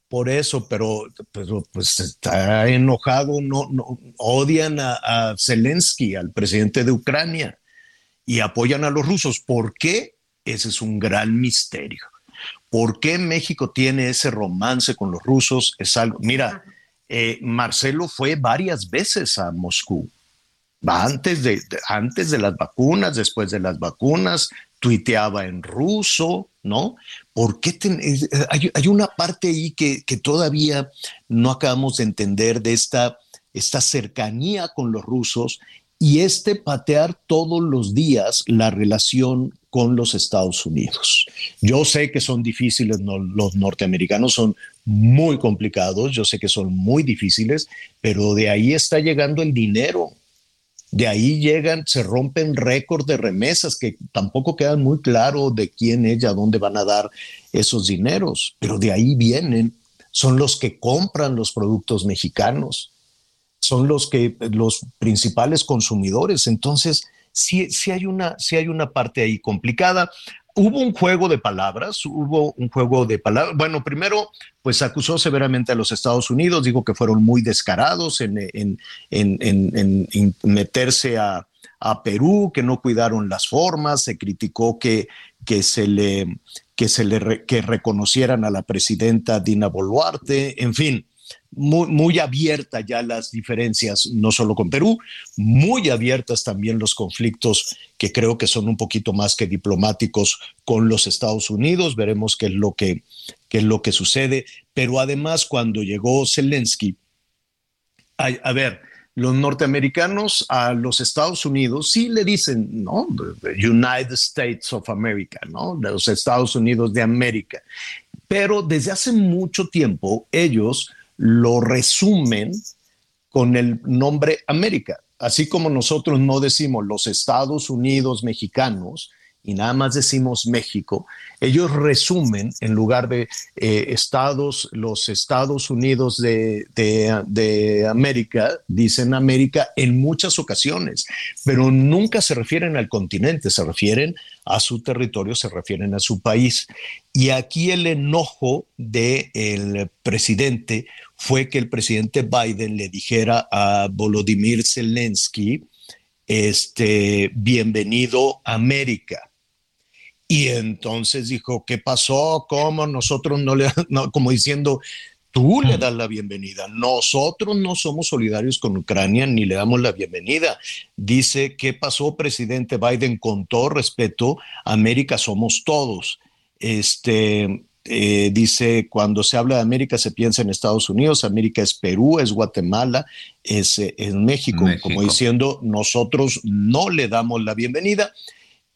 por eso, pero, pero, pues está enojado, no, no odian a, a Zelensky, al presidente de Ucrania, y apoyan a los rusos. ¿Por qué? Ese es un gran misterio. ¿Por qué México tiene ese romance con los rusos? Es algo. Mira, eh, Marcelo fue varias veces a Moscú. Antes de- antes de las vacunas, después de las vacunas, tuiteaba en ruso, ¿no? ¿Por qué ten- eh, hay, hay una parte ahí que, que todavía no acabamos de entender de esta, esta cercanía con los rusos y este patear todos los días la relación con los Estados Unidos. Yo sé que son difíciles, no- los norteamericanos son muy complicados, yo sé que son muy difíciles, pero de ahí está llegando el dinero. De ahí llegan, se rompen récords de remesas que tampoco quedan muy claro de quién es y a dónde van a dar esos dineros, pero de ahí vienen, son los que compran los productos mexicanos, son los que los principales consumidores. Entonces, sí, hay una, sí hay una parte ahí complicada. Hubo un juego de palabras, hubo un juego de palabras. Bueno, primero, pues acusó severamente a los Estados Unidos, dijo que fueron muy descarados en, en, en, en- meterse a, a Perú, que no cuidaron las formas, se criticó que, que se le, que se le re- que reconocieran a la presidenta Dina Boluarte, en fin, muy, muy abiertas ya las diferencias, no solo con Perú, muy abiertas también los conflictos que creo que son un poquito más que diplomáticos con los Estados Unidos. Veremos qué es lo que, qué es lo que sucede. Pero además, cuando llegó Zelensky, a, a ver, los norteamericanos a los Estados Unidos sí le dicen, ¿no? The United States of America, ¿no? Los Estados Unidos de América. Pero desde hace mucho tiempo ellos lo resumen con el nombre América. Así como nosotros no decimos los Estados Unidos mexicanos y nada más decimos México, ellos resumen en lugar de eh, Estados, los Estados Unidos de, de- de América, dicen América en muchas ocasiones, pero nunca se refieren al continente, se refieren a su territorio, se refieren a su país. Y aquí el enojo del presidente fue que el presidente Biden le dijera a Volodymyr Zelensky, este, bienvenido a América. Y entonces dijo, ¿qué pasó? ¿Cómo nosotros no le, no, como diciendo, tú le das la bienvenida. Nosotros no somos solidarios con Ucrania ni le damos la bienvenida. Dice, ¿qué pasó, presidente Biden? Con todo respeto, América somos todos. Este, eh, dice, cuando se habla de América se piensa en Estados Unidos, América es Perú, es Guatemala, es, eh, es México, México. como diciendo, nosotros no le damos la bienvenida.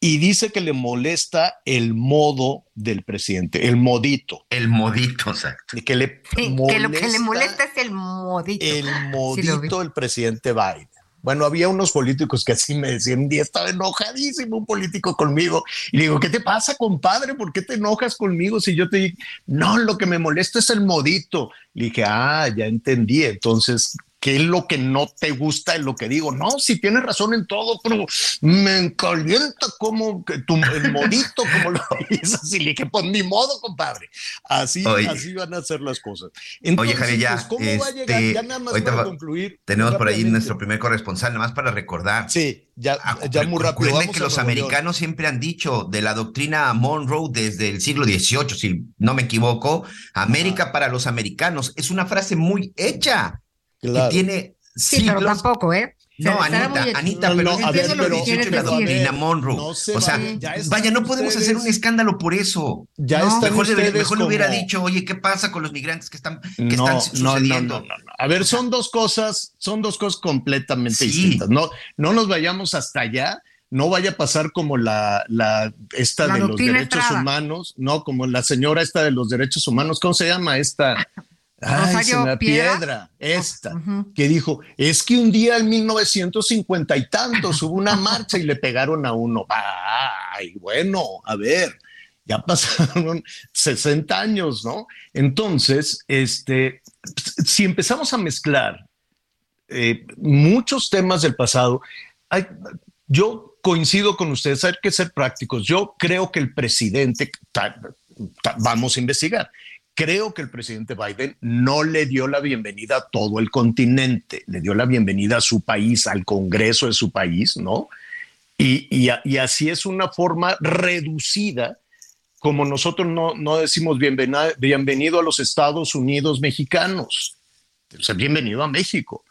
Y dice que le molesta el modo del presidente, el modito. El modito, exacto. Y que le Sí, que lo que le molesta es el modito. el modito del presidente Biden. Bueno, había unos políticos que así me decían, un día estaba enojadísimo un político conmigo y le digo, ¿qué te pasa, compadre? ¿Por qué te enojas conmigo si yo te digo, no, lo que me molesta es el modito? Le dije, ah, ya entendí, entonces, ¿qué es lo que no te gusta en lo que digo? No, si tienes razón en todo, pero me calienta como que tu, el modito, como lo dices, y le dije, pues ni modo, compadre. Así, Oye. así van a ser las cosas. Oye, Javier, ya, pues, ¿cómo va a llegar? este, Ya nada más para va- concluir. Tenemos por ahí nuestro primer corresponsal, nada más para recordar. Sí, ya, ya muy rápido. Recuerden que los americanos siempre han dicho de la doctrina Monroe desde el siglo XVIII, si no me equivoco, América para los americanos. Es una frase muy hecha, Claro. que tiene Sí, pero tampoco, ¿eh? No, Anita. Anita, No, pero no, a ver, pero- la doctrina no Monroe. se o sea, vaya, no podemos hacer un escándalo por eso. Ya No. están Mejor, le- ustedes mejor le hubiera como- dicho, oye, ¿qué pasa con los migrantes que están, que No, están no, no, sucediendo? no, no, no. A ver, son dos cosas, son dos cosas completamente Sí. distintas. No, no nos vayamos hasta allá. No vaya a pasar como la, la esta La de los derechos Estrada. humanos, no, como la señora esta de los derechos humanos, ¿cómo se llama esta? Ay, Rosario me- Piedra. piedra, esta, que dijo, es que un día en 1950 y tantos hubo una marcha y le pegaron a uno. Ay, bueno, a ver, ya pasaron 60 años, ¿no? Entonces, este, si empezamos a mezclar eh, muchos temas del pasado, hay- yo coincido con ustedes, hay que ser prácticos. Yo creo que el presidente, ta- ta- vamos a investigar, creo que el presidente Biden no le dio la bienvenida a todo el continente, le dio la bienvenida a su país, al Congreso de su país, ¿no? Y, y y así es una forma reducida, como nosotros no, no decimos bienvena- bienvenido a los Estados Unidos mexicanos, o sea, bienvenido a México.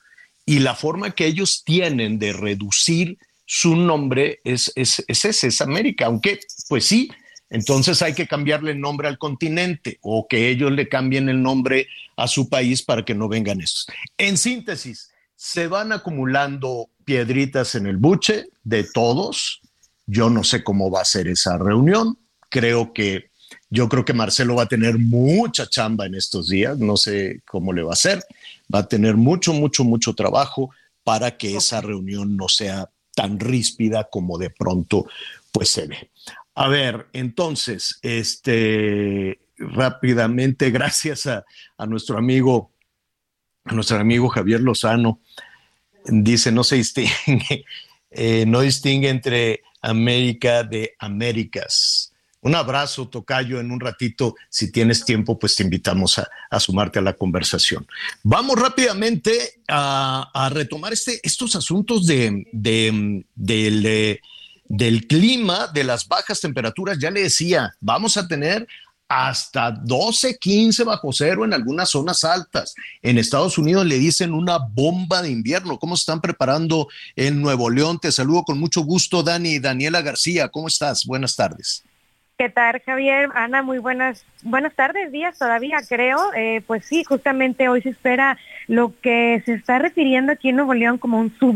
Y la forma que ellos tienen de reducir su nombre es, es, es ese, es América, aunque pues sí, entonces hay que cambiarle el nombre al continente o que ellos le cambien el nombre a su país para que no vengan estos. En síntesis, se van acumulando piedritas en el buche de todos. Yo no sé cómo va a ser esa reunión. Creo que yo creo que Marcelo va a tener mucha chamba en estos días. No sé cómo le va a hacer. Va a tener mucho, mucho, mucho trabajo para que esa reunión no sea tan ríspida como de pronto pues se ve. A ver, entonces, este rápidamente, gracias a, a nuestro amigo, a nuestro amigo Javier Lozano, dice, no se distingue, eh, no distingue entre América de Américas. Un abrazo, Tocayo, en un ratito, si tienes tiempo, pues te invitamos a, a sumarte a la conversación. Vamos rápidamente a, a retomar este, estos asuntos de, de- del, eh, del clima, de las bajas temperaturas. Ya le decía, vamos a tener hasta 12, 15 bajo cero en algunas zonas altas. En Estados Unidos le dicen una bomba de invierno. ¿Cómo están preparando en Nuevo León? Te saludo con mucho gusto, Dani. Daniela García, ¿cómo estás? Buenas tardes. ¿Qué tal, Javier? Ana, muy buenas buenas tardes, días todavía, creo. Eh, pues sí, justamente hoy se espera lo que se está refiriendo aquí en Nuevo León como un sub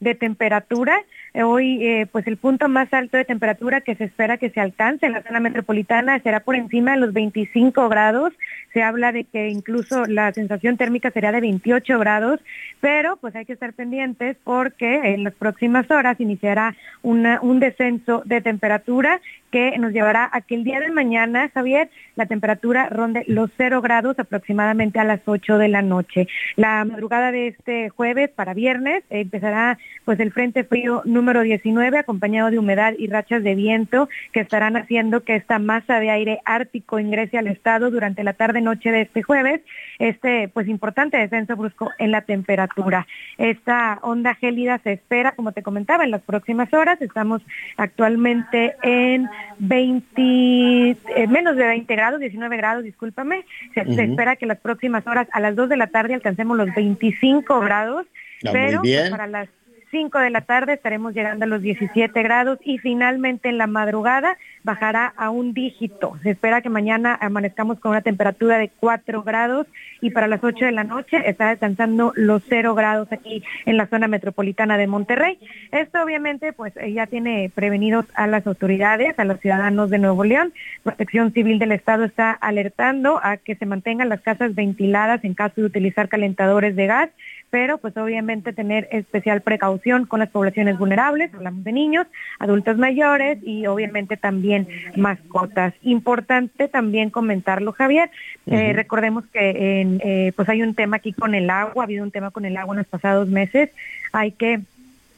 de temperatura. Eh, Hoy, eh, pues el punto más alto de temperatura que se espera que se alcance en la zona metropolitana será por encima de los 25 grados. Se habla de que incluso la sensación térmica será de 28 grados, pero pues hay que estar pendientes porque en las próximas horas iniciará un descenso de temperatura que nos llevará a que el día de mañana, Javier, la temperatura ronde los 0 grados aproximadamente a las 8 de la noche. La madrugada de este jueves para viernes empezará pues el frente frío número 19 acompañado de humedad y rachas de viento que estarán haciendo que esta masa de aire ártico ingrese al estado durante la tarde noche de este jueves. Este pues importante descenso brusco en la temperatura. Esta onda gélida se espera, como te comentaba, en las próximas horas. Estamos actualmente en 20, eh, menos de 20 grados, 19 grados, discúlpame. Se, espera que las próximas horas, a las 2 de la tarde, alcancemos los 25 grados. Ah, pero pues, para las 5 de la tarde estaremos llegando a los 17 grados y finalmente en la madrugada bajará a un dígito. Se espera que mañana amanezcamos con una temperatura de 4 grados y para las 8 de la noche está alcanzando los 0 grados aquí en la zona metropolitana de Monterrey. Esto obviamente pues eh, ya tiene prevenidos a las autoridades, a los ciudadanos de Nuevo León. Protección Civil del Estado está alertando a que se mantengan las casas ventiladas en caso de utilizar calentadores de gas pero pues obviamente tener especial precaución con las poblaciones vulnerables, hablamos de niños, adultos mayores y obviamente también mascotas. Importante también comentarlo, Javier. Eh, recordemos que en, eh, pues hay un tema aquí con el agua, ha habido un tema con el agua en los pasados meses. Hay que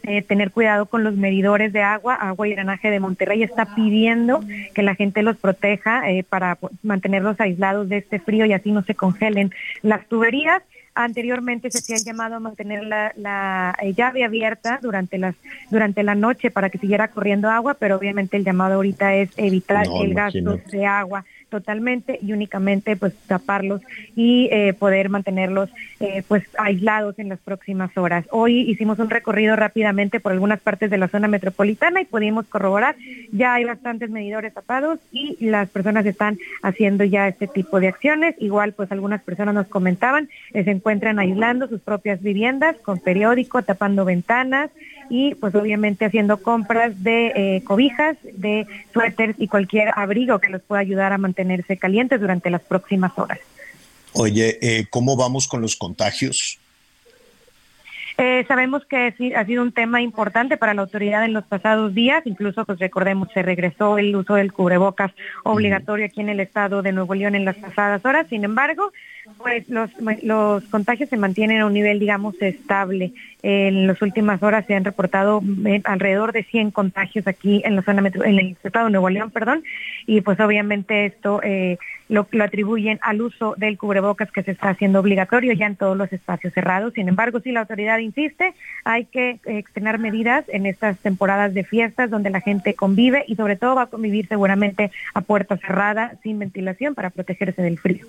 eh, tener cuidado con los medidores de agua. Agua y Drenaje de Monterrey está pidiendo que la gente los proteja eh, para pues, mantenerlos aislados de este frío y así no se congelen las tuberías. Anteriormente se hacía el llamado a mantener la, la, eh, llave abierta durante las durante la noche para que siguiera corriendo agua, pero obviamente el llamado ahorita es evitar No, el gasto de agua totalmente y únicamente pues taparlos y eh, poder mantenerlos eh, pues aislados en las próximas horas. Hoy hicimos un recorrido rápidamente por algunas partes de la zona metropolitana y pudimos corroborar, ya hay bastantes medidores tapados y las personas están haciendo ya este tipo de acciones. Igual pues algunas personas nos comentaban, eh, se encuentran aislando sus propias viviendas con periódico, tapando ventanas y pues obviamente haciendo compras de eh, cobijas, de suéteres y cualquier abrigo que les pueda ayudar a mantenerse calientes durante las próximas horas. Oye, eh, ¿cómo vamos con los contagios? Eh, sabemos que sí, ha sido un tema importante para la autoridad en los pasados días, incluso pues recordemos se regresó el uso del cubrebocas obligatorio aquí en el estado de Nuevo León en las pasadas horas, sin embargo, pues los, los contagios se mantienen a un nivel, digamos, estable. En las últimas horas se han reportado eh, alrededor de 100 contagios aquí en la zona metro, en el estado de Nuevo León, perdón, y pues obviamente esto eh, lo, lo atribuyen al uso del cubrebocas que se está haciendo obligatorio ya en todos los espacios cerrados. Sin embargo, si la autoridad insiste, hay que eh, extender medidas en estas temporadas de fiestas donde la gente convive y sobre todo va a convivir seguramente a puerta cerrada, sin ventilación, para protegerse del frío.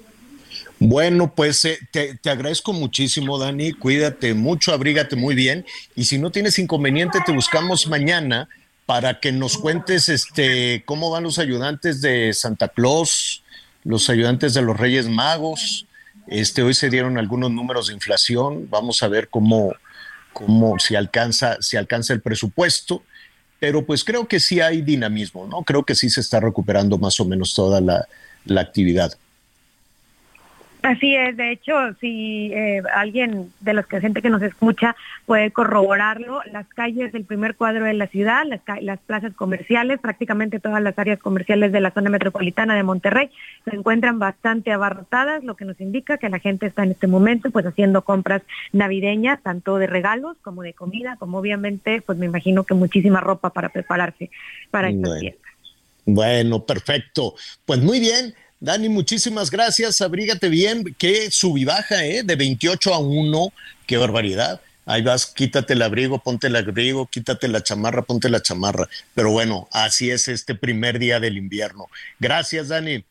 Bueno, pues eh, te, agradezco muchísimo, Dani. Cuídate mucho, abrígate muy bien. Y si no tienes inconveniente, te buscamos mañana para que nos cuentes este cómo van los ayudantes de Santa Claus, los ayudantes de los Reyes Magos. Este, hoy se dieron algunos números de inflación. Vamos a ver cómo, cómo si alcanza, alcanza el presupuesto. Pero pues creo que sí hay dinamismo, ¿no? Creo que sí se está recuperando más o menos toda la, la actividad. Así es, de hecho, si eh, alguien de los que gente que nos escucha puede corroborarlo, las calles del primer cuadro de la ciudad, las, las, plazas comerciales, prácticamente todas las áreas comerciales de la zona metropolitana de Monterrey se encuentran bastante abarrotadas, lo que nos indica que la gente está en este momento pues haciendo compras navideñas, tanto de regalos como de comida, como obviamente pues me imagino que muchísima ropa para prepararse para esta bueno. fiesta. Bueno, perfecto. Pues muy bien. Dani, muchísimas gracias. Abrígate bien. Qué subibaja, ¿eh? De 28 a 1. Qué barbaridad. Ahí vas, quítate el abrigo, ponte el abrigo, quítate la chamarra, ponte la chamarra. Pero bueno, así es este primer día del invierno. Gracias, Dani.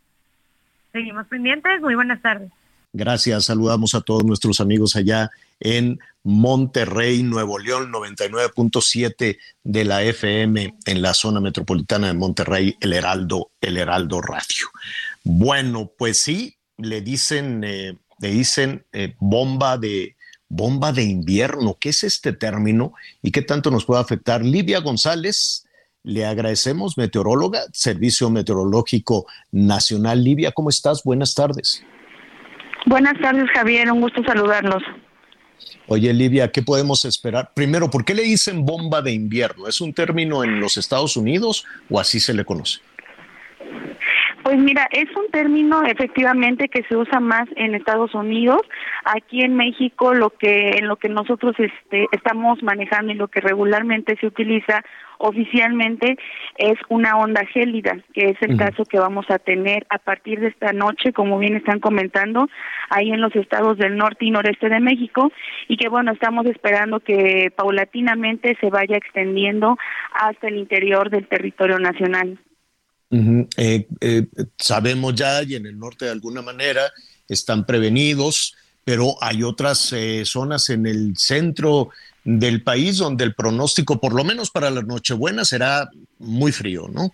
Seguimos pendientes. Muy buenas tardes. Gracias. Saludamos a todos nuestros amigos allá en Monterrey, Nuevo León, 99.7 de la FM en la zona metropolitana de Monterrey, El Heraldo, El Heraldo Radio. Bueno, pues sí, le dicen, eh, le dicen eh, bomba de bomba de invierno. ¿Qué es este término y qué tanto nos puede afectar? Livia González, le agradecemos, meteoróloga, Servicio Meteorológico Nacional. Livia, ¿cómo estás? Buenas tardes. Buenas tardes, Javier. Un gusto saludarlos. Oye, Livia, ¿qué podemos esperar? Primero, ¿por qué le dicen bomba de invierno? ¿Es un término en los Estados Unidos o así se le conoce? Pues mira, es un término efectivamente que se usa más en Estados Unidos. Aquí en México lo que en lo que nosotros este, estamos manejando y lo que regularmente se utiliza oficialmente es una onda gélida, que es el uh -huh. caso que vamos a tener a partir de esta noche, como bien están comentando, ahí en los estados del norte y noreste de México, y que bueno, estamos esperando que paulatinamente se vaya extendiendo hasta el interior del territorio nacional. Uh -huh. eh, eh, sabemos ya y en el norte de alguna manera están prevenidos, pero hay otras eh, zonas en el centro del país donde el pronóstico, por lo menos para la Nochebuena, será muy frío, ¿no?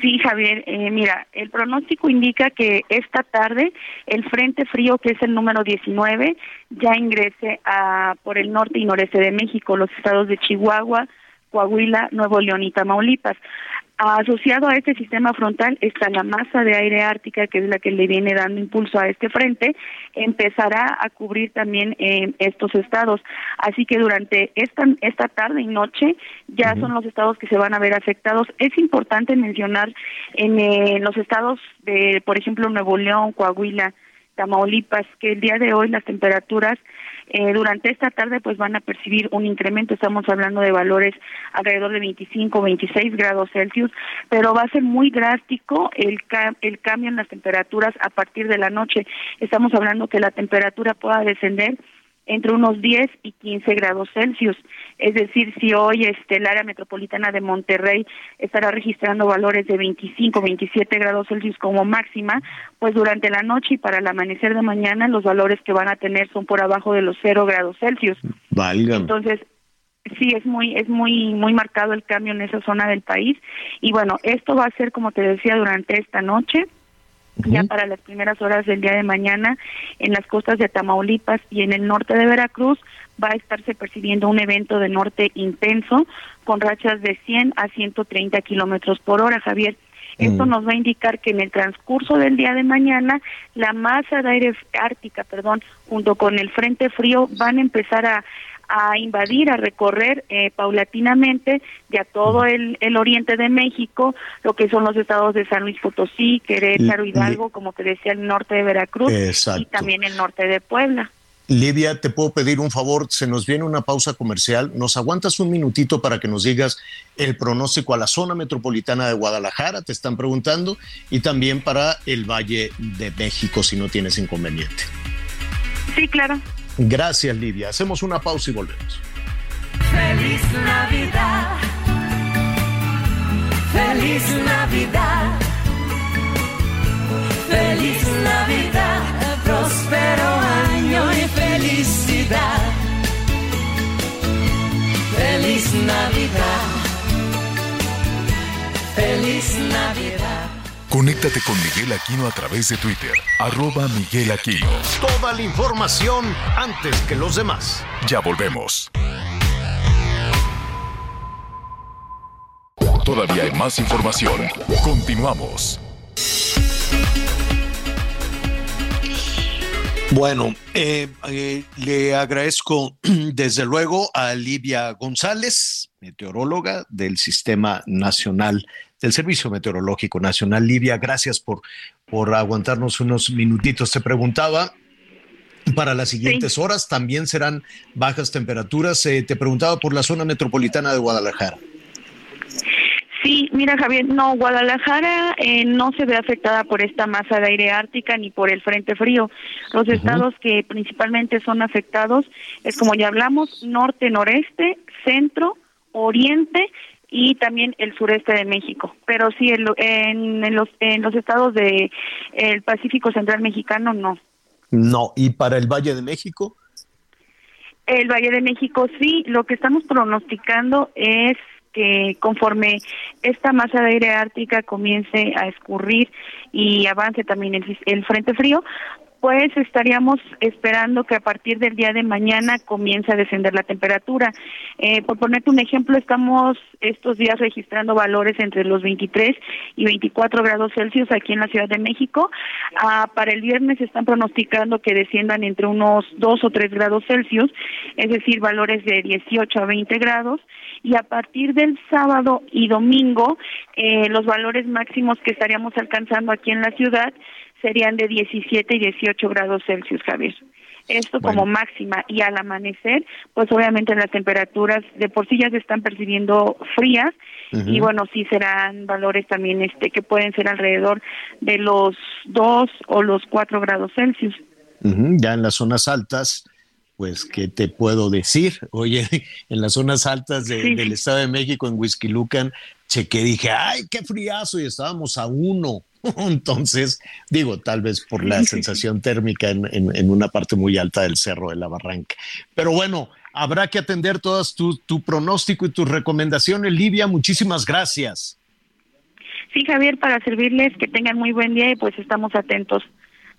Sí, Javier, eh, mira, el pronóstico indica que esta tarde el frente frío, que es el número 19, ya ingrese a, por el norte y noreste de México, los estados de Chihuahua, Coahuila, Nuevo León y Tamaulipas. Asociado a este sistema frontal está la masa de aire ártica, que es la que le viene dando impulso a este frente, empezará a cubrir también eh, estos estados. Así que durante esta, esta tarde y noche ya uh -huh. son los estados que se van a ver afectados. Es importante mencionar en eh, los estados de, por ejemplo, Nuevo León, Coahuila, Tamaulipas, que el día de hoy las temperaturas eh, durante esta tarde pues van a percibir un incremento, estamos hablando de valores alrededor de 25, 26 grados Celsius, pero va a ser muy drástico el, ca el cambio en las temperaturas a partir de la noche. Estamos hablando que la temperatura pueda descender entre unos 10 y 15 grados Celsius. Es decir, si hoy este, el área metropolitana de Monterrey estará registrando valores de 25, 27 grados Celsius como máxima, pues durante la noche y para el amanecer de mañana los valores que van a tener son por abajo de los 0 grados Celsius. Válgame. Entonces, sí es muy es muy muy marcado el cambio en esa zona del país y bueno esto va a ser como te decía durante esta noche ya para las primeras horas del día de mañana en las costas de Tamaulipas y en el norte de Veracruz va a estarse percibiendo un evento de norte intenso con rachas de 100 a 130 kilómetros por hora, Javier. Esto Mm. nos va a indicar que en el transcurso del día de mañana la masa de aire ártica, perdón, junto con el frente frío van a empezar a, a invadir, a recorrer eh, paulatinamente ya todo el, el oriente de México, lo que son los estados de San Luis Potosí, Querétaro, Hidalgo, como te decía, el norte de Veracruz Exacto. y también el norte de Puebla. Livia, te puedo pedir un favor, se nos viene una pausa comercial, nos aguantas un minutito para que nos digas el pronóstico a la zona metropolitana de Guadalajara, te están preguntando, y también para el Valle de México, si no tienes inconveniente. Sí, claro. Gracias, Livia. Hacemos una pausa y volvemos. Feliz Navidad. Feliz Navidad. Feliz Navidad. Próspero año y felicidad. Feliz Navidad. Feliz Navidad. Conéctate con Miguel Aquino a través de Twitter, arroba Miguel Aquino. Toda la información antes que los demás. Ya volvemos. Todavía hay más información. Continuamos. Bueno, eh, eh, le agradezco desde luego a Livia González, meteoróloga del Sistema Nacional, del Servicio Meteorológico Nacional. Livia, gracias por, por aguantarnos unos minutitos. Te preguntaba, para las siguientes horas también serán bajas temperaturas. Eh, te preguntaba por la zona metropolitana de Guadalajara. Sí, mira Javier, no, Guadalajara eh, no se ve afectada por esta masa de aire ártica ni por el frente frío. Los estados que principalmente son afectados es como ya hablamos, norte, noreste, centro, oriente y también el sureste de México. Pero sí, en, en, en los, en los estados de el Pacífico Central Mexicano no. No, y para el Valle de México. El Valle de México sí, lo que estamos pronosticando es que conforme esta masa de aire ártica comience a escurrir y avance también el, el frente frío, pues estaríamos esperando que a partir del día de mañana comience a descender la temperatura. Eh, por ponerte un ejemplo, estamos estos días registrando valores entre los 23 y 24 grados Celsius aquí en la Ciudad de México. Ah, para el viernes están pronosticando que desciendan entre unos 2 o 3 grados Celsius, es decir, valores de 18 a 20 grados. Y a partir del sábado y domingo, eh, los valores máximos que estaríamos alcanzando aquí en la ciudad serían de 17 y 18 grados Celsius, Javier. Esto como máxima y al amanecer, pues obviamente las temperaturas de por sí ya se están percibiendo frías y bueno, sí serán valores también este que pueden ser alrededor de los 2 o los 4 grados Celsius. Ujú, Ya en las zonas altas, pues, ¿qué te puedo decir? Oye, en las zonas altas de- Sí. del Estado de México, en Huizquilucan, chequé, dije, ¡ay, qué friazo! Y estábamos a uno. Entonces, digo, tal vez por la sensación térmica en, en- una parte muy alta del cerro de la barranca. Pero bueno, habrá que atender todas tu, tu pronóstico y tus recomendaciones. Livia, muchísimas gracias. Sí, Javier, para servirles, que tengan muy buen día y pues estamos atentos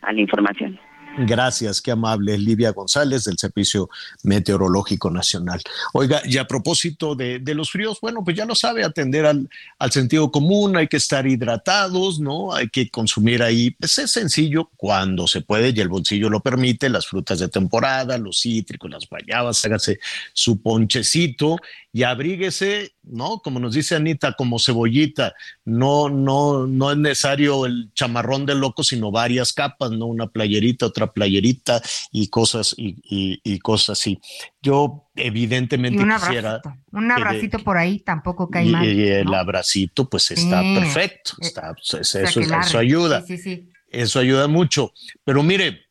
a la información. Gracias, qué amable. Livia González del Servicio Meteorológico Nacional. Oiga, y a propósito de, de los fríos, bueno, pues ya lo sabe, atender al, al sentido común, hay que estar hidratados, ¿no? Hay que consumir ahí, pues es sencillo cuando se puede y el bolsillo lo permite, las frutas de temporada, los cítricos, las guayabas, hágase su ponchecito y abríguese, ¿no? Como nos dice Anita, como cebollita, no, no, no es necesario el chamarrón de loco, sino varias capas, ¿no? Una playerita, otra playerita y cosas, y, y- y cosas así. Yo evidentemente un quisiera... abracito. Un que- abracito por ahí tampoco cae y, mal. y el ¿no? abracito, pues está Sí. perfecto, está, pues, O sea, eso, ayuda. Sí, sí, sí. Eso ayuda mucho. Pero mire,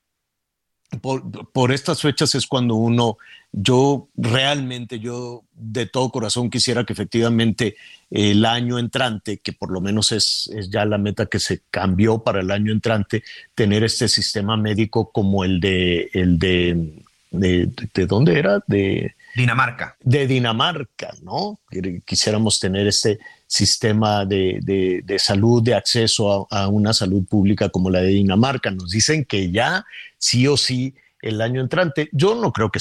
por, estas fechas es cuando uno, yo realmente, yo de todo corazón quisiera que efectivamente el año entrante, que por lo menos es, ya la meta que se cambió para el año entrante, tener este sistema médico como el de, el de, de, de ¿dónde era? De Dinamarca. De Dinamarca, ¿no? Quisiéramos tener este sistema de, salud, de acceso a, a, una salud pública como la de Dinamarca. Nos dicen que ya sí o sí el año entrante. Yo no creo que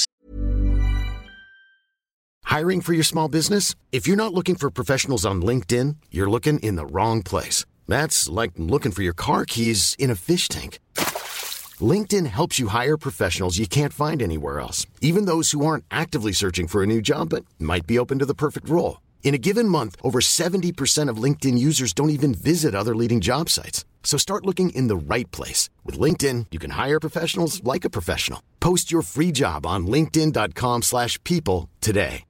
Hiring for your small business? If you're not looking for professionals on LinkedIn, you're looking in the wrong place. That's like looking for your car keys in a fish tank. LinkedIn helps you hire professionals you can't find anywhere else, even those who aren't actively searching for a new job but might be open to the perfect role. In a given month, over 70% of LinkedIn users don't even visit other leading job sites. So start looking in the right place. With LinkedIn, you can hire professionals like a professional. Post your free job on linkedin.com slash people today.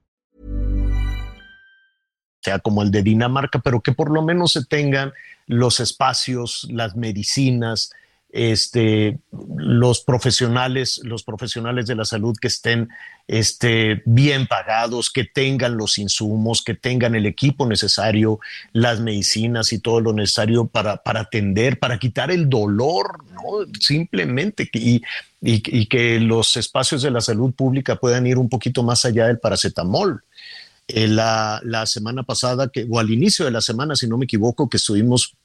Sea como el de Dinamarca, pero que por lo menos se tengan los espacios, las medicinas, este, los profesionales, los profesionales de la salud que estén este, bien pagados, que tengan los insumos, que tengan el equipo necesario, las medicinas y todo lo necesario para, para atender, para quitar el dolor, ¿no? Simplemente, y, que los espacios de la salud pública puedan ir un poquito más allá del paracetamol. Eh, la, la semana pasada, que, o al inicio de la semana, si no me equivoco, que estuvimos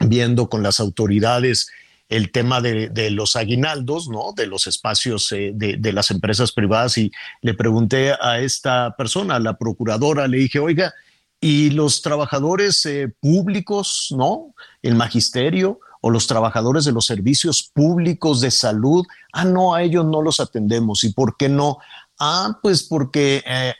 viendo con las autoridades el tema de, los aguinaldos, ¿no? De los espacios eh, de, las empresas privadas y le pregunté a esta persona, a la procuradora, le dije, oiga, ¿y los trabajadores eh, públicos, ¿no? El magisterio o los trabajadores de los servicios públicos de salud, ah, no, a ellos no los atendemos. ¿Y por qué no? Ah, pues porque eh,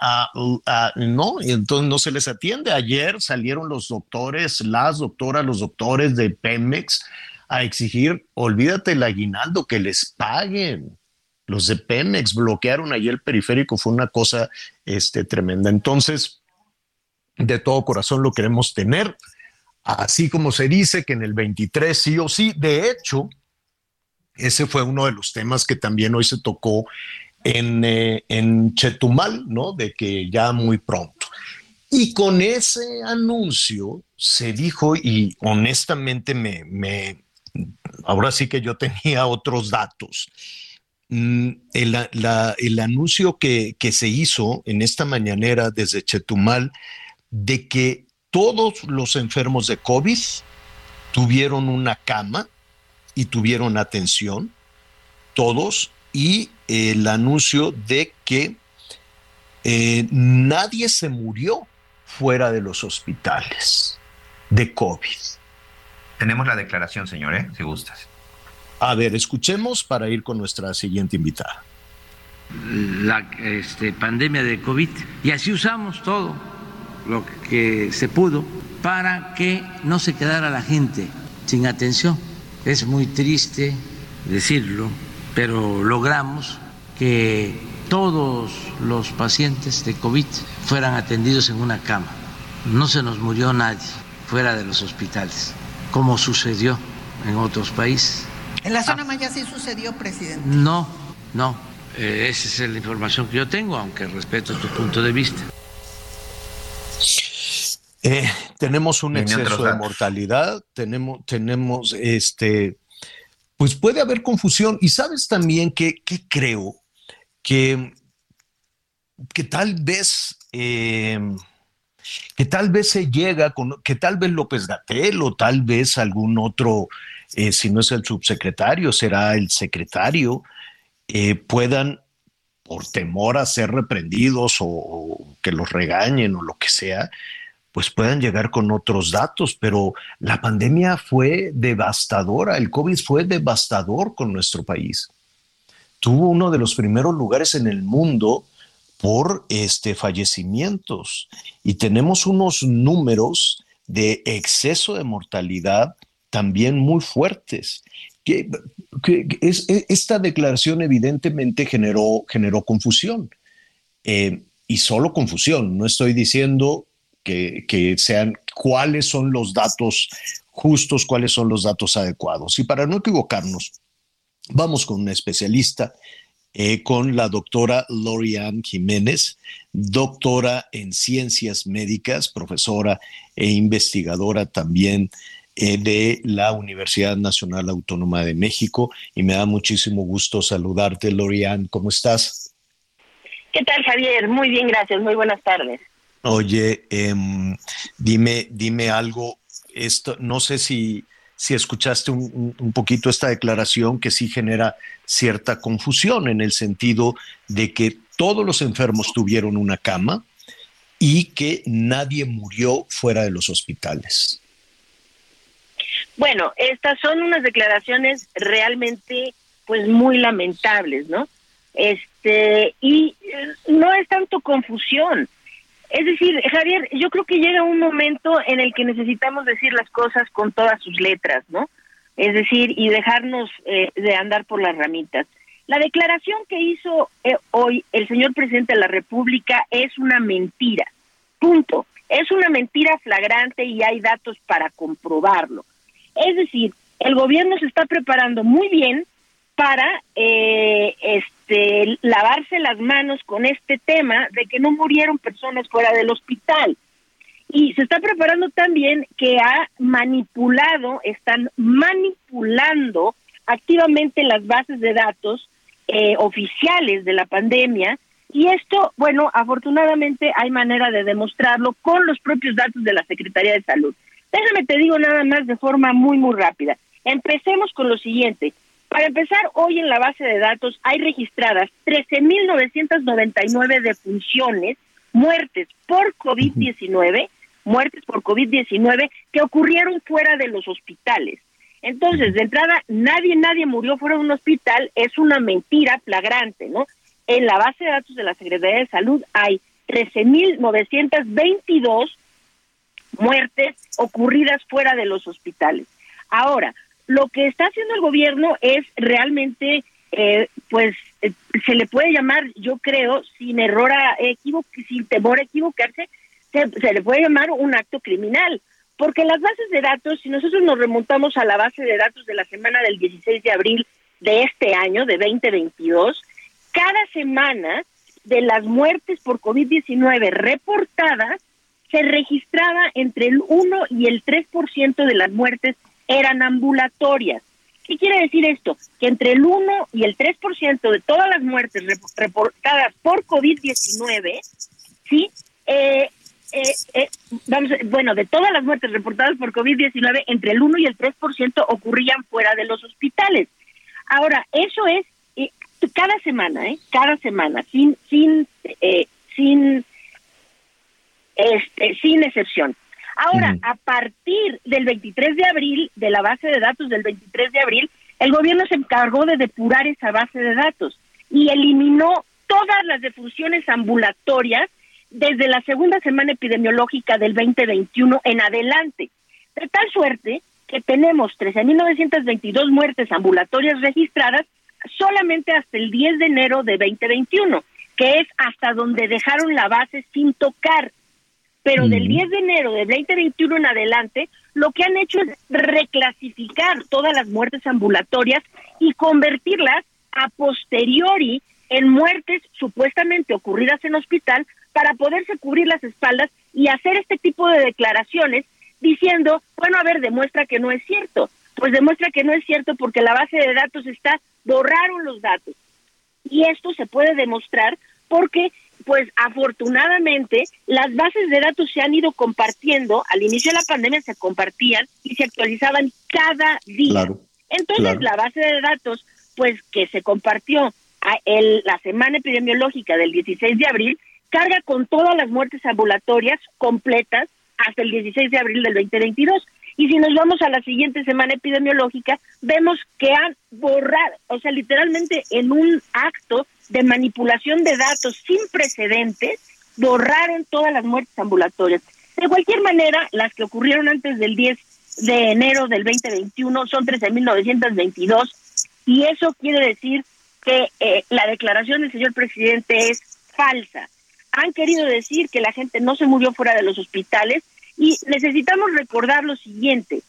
no, entonces no se les atiende. Ayer salieron los doctores, las doctoras, los doctores de Pemex a exigir, olvídate el aguinaldo, que les paguen. Los de Pemex bloquearon ahí el periférico, fue una cosa este, tremenda. Entonces, de todo corazón lo queremos tener, así como se dice que en el 23 sí o sí. De hecho, ese fue uno de los temas que también hoy se tocó en, eh, en Chetumal, ¿no? De que ya muy pronto. Y con ese anuncio se dijo, y honestamente me, me, ahora sí que yo tenía otros datos. Mm, el, anuncio que, se hizo en esta mañanera desde Chetumal de que todos los enfermos de COVID tuvieron una cama y tuvieron atención, todos, y el anuncio de que eh, nadie se murió fuera de los hospitales de COVID. Tenemos la declaración, señor, ¿eh? si gustas. A ver, escuchemos para ir con nuestra siguiente invitada. La este, pandemia de COVID y así usamos todo lo que se pudo para que no se quedara la gente sin atención. Es muy triste decirlo, pero logramos que todos los pacientes de COVID fueran atendidos en una cama. No se nos murió nadie fuera de los hospitales como sucedió en otros países. ¿En la zona ah. maya sí sucedió, presidente? No, no. Eh, esa es la información que yo tengo, aunque respeto tu punto de vista. Eh, tenemos un exceso de mortalidad, tenemos, tenemos este, pues puede haber confusión. Y sabes también que, creo que, que tal vez eh, que tal vez se llega con, que tal vez López Gatel o tal vez algún otro, eh, si no es el subsecretario, será el secretario, eh, puedan, por temor a ser reprendidos o, que los regañen o lo que sea, pues puedan llegar con otros datos, pero la pandemia fue devastadora, el COVID fue devastador con nuestro país. Tuvo uno de los primeros lugares en el mundo por este, fallecimientos y tenemos unos números de exceso de mortalidad también muy fuertes. Que, e, esta declaración evidentemente generó, generó confusión eh, y solo confusión. No estoy diciendo que, que sean cuáles son los datos justos, cuáles son los datos adecuados. Y para no equivocarnos, Vamos con una especialista, eh, con la doctora Lorian Jiménez, doctora en ciencias médicas, profesora e investigadora también eh, de la Universidad Nacional Autónoma de México. Y me da muchísimo gusto saludarte, Lorian. ¿Cómo estás? ¿Qué tal, Javier? Muy bien, gracias. Muy buenas tardes. Oye, em, dime, dime algo. Esto, no sé si, si escuchaste un, poquito esta declaración que sí genera cierta confusión en el sentido de que todos los enfermos tuvieron una cama y que nadie murió fuera de los hospitales. Bueno, estas son unas declaraciones realmente pues muy lamentables, ¿no? Este, y eh, no es tanto confusión. Es decir, Javier, yo creo que llega un momento en el que necesitamos decir las cosas con todas sus letras, ¿no? Es decir, y dejarnos eh, de andar por las ramitas. La declaración que hizo eh, hoy el señor presidente de la República es una mentira. Punto. Es una mentira flagrante y hay datos para comprobarlo. Es decir, el gobierno se está preparando muy bien para eh, este, lavarse las manos con este tema de que no murieron personas fuera del hospital. Y se está preparando también que ha manipulado, están manipulando activamente las bases de datos eh, oficiales de la pandemia. Y esto, bueno, afortunadamente hay manera de demostrarlo con los propios datos de la Secretaría de Salud. Déjame te digo nada más de forma muy, muy rápida. Empecemos con lo siguiente. Para empezar, hoy en la base de datos hay registradas 13.999 defunciones, muertes por COVID-19, muertes por COVID-19 que ocurrieron fuera de los hospitales. Entonces, de entrada, nadie, nadie murió fuera de un hospital, es una mentira flagrante, ¿no? En la base de datos de la Secretaría de Salud hay 13.922 muertes ocurridas fuera de los hospitales. Ahora, lo que está haciendo el gobierno es realmente, eh, pues, eh, se le puede llamar, yo creo, sin error a sin temor a equivocarse, se, se le puede llamar un acto criminal. Porque las bases de datos, si nosotros nos remontamos a la base de datos de la semana del 16 de abril de este año, de 2022, cada semana de las muertes por COVID-19 reportadas, se registraba entre el 1 y el 3% de las muertes eran ambulatorias. ¿Qué quiere decir esto? Que entre el 1 y el 3% de todas las muertes reportadas por COVID-19, ¿sí? Eh, eh, eh, vamos, bueno, de todas las muertes reportadas por COVID-19, entre el 1 y el 3% ocurrían fuera de los hospitales. Ahora, eso es cada semana, ¿eh? Cada semana, sin, sin, sin este, sin excepción. Ahora, a partir del 23 de abril, de la base de datos del 23 de abril, el gobierno se encargó de depurar esa base de datos y eliminó todas las defunciones ambulatorias desde la segunda semana epidemiológica del 2021 en adelante. De tal suerte que tenemos 13.922 muertes ambulatorias registradas solamente hasta el 10 de enero de 2021, que es hasta donde dejaron la base sin tocar pero del 10 de enero de 2021 en adelante, lo que han hecho es reclasificar todas las muertes ambulatorias y convertirlas a posteriori en muertes supuestamente ocurridas en hospital para poderse cubrir las espaldas y hacer este tipo de declaraciones diciendo, bueno, a ver, demuestra que no es cierto. Pues demuestra que no es cierto porque la base de datos está, borraron los datos. Y esto se puede demostrar porque pues afortunadamente las bases de datos se han ido compartiendo, al inicio de la pandemia se compartían y se actualizaban cada día. Entonces la base de datos, pues que se compartió a el, la semana epidemiológica del 16 de abril, carga con todas las muertes ambulatorias completas hasta el 16 de abril del 2022. Y si nos vamos a la siguiente semana epidemiológica, vemos que han borrado, o sea, literalmente en un acto de manipulación de datos sin precedentes, borraron todas las muertes ambulatorias. De cualquier manera, las que ocurrieron antes del 10 de enero del 2021 son 13.922 y eso quiere decir que eh, la declaración del señor presidente es falsa. Han querido decir que la gente no se murió fuera de los hospitales y necesitamos recordar lo siguiente.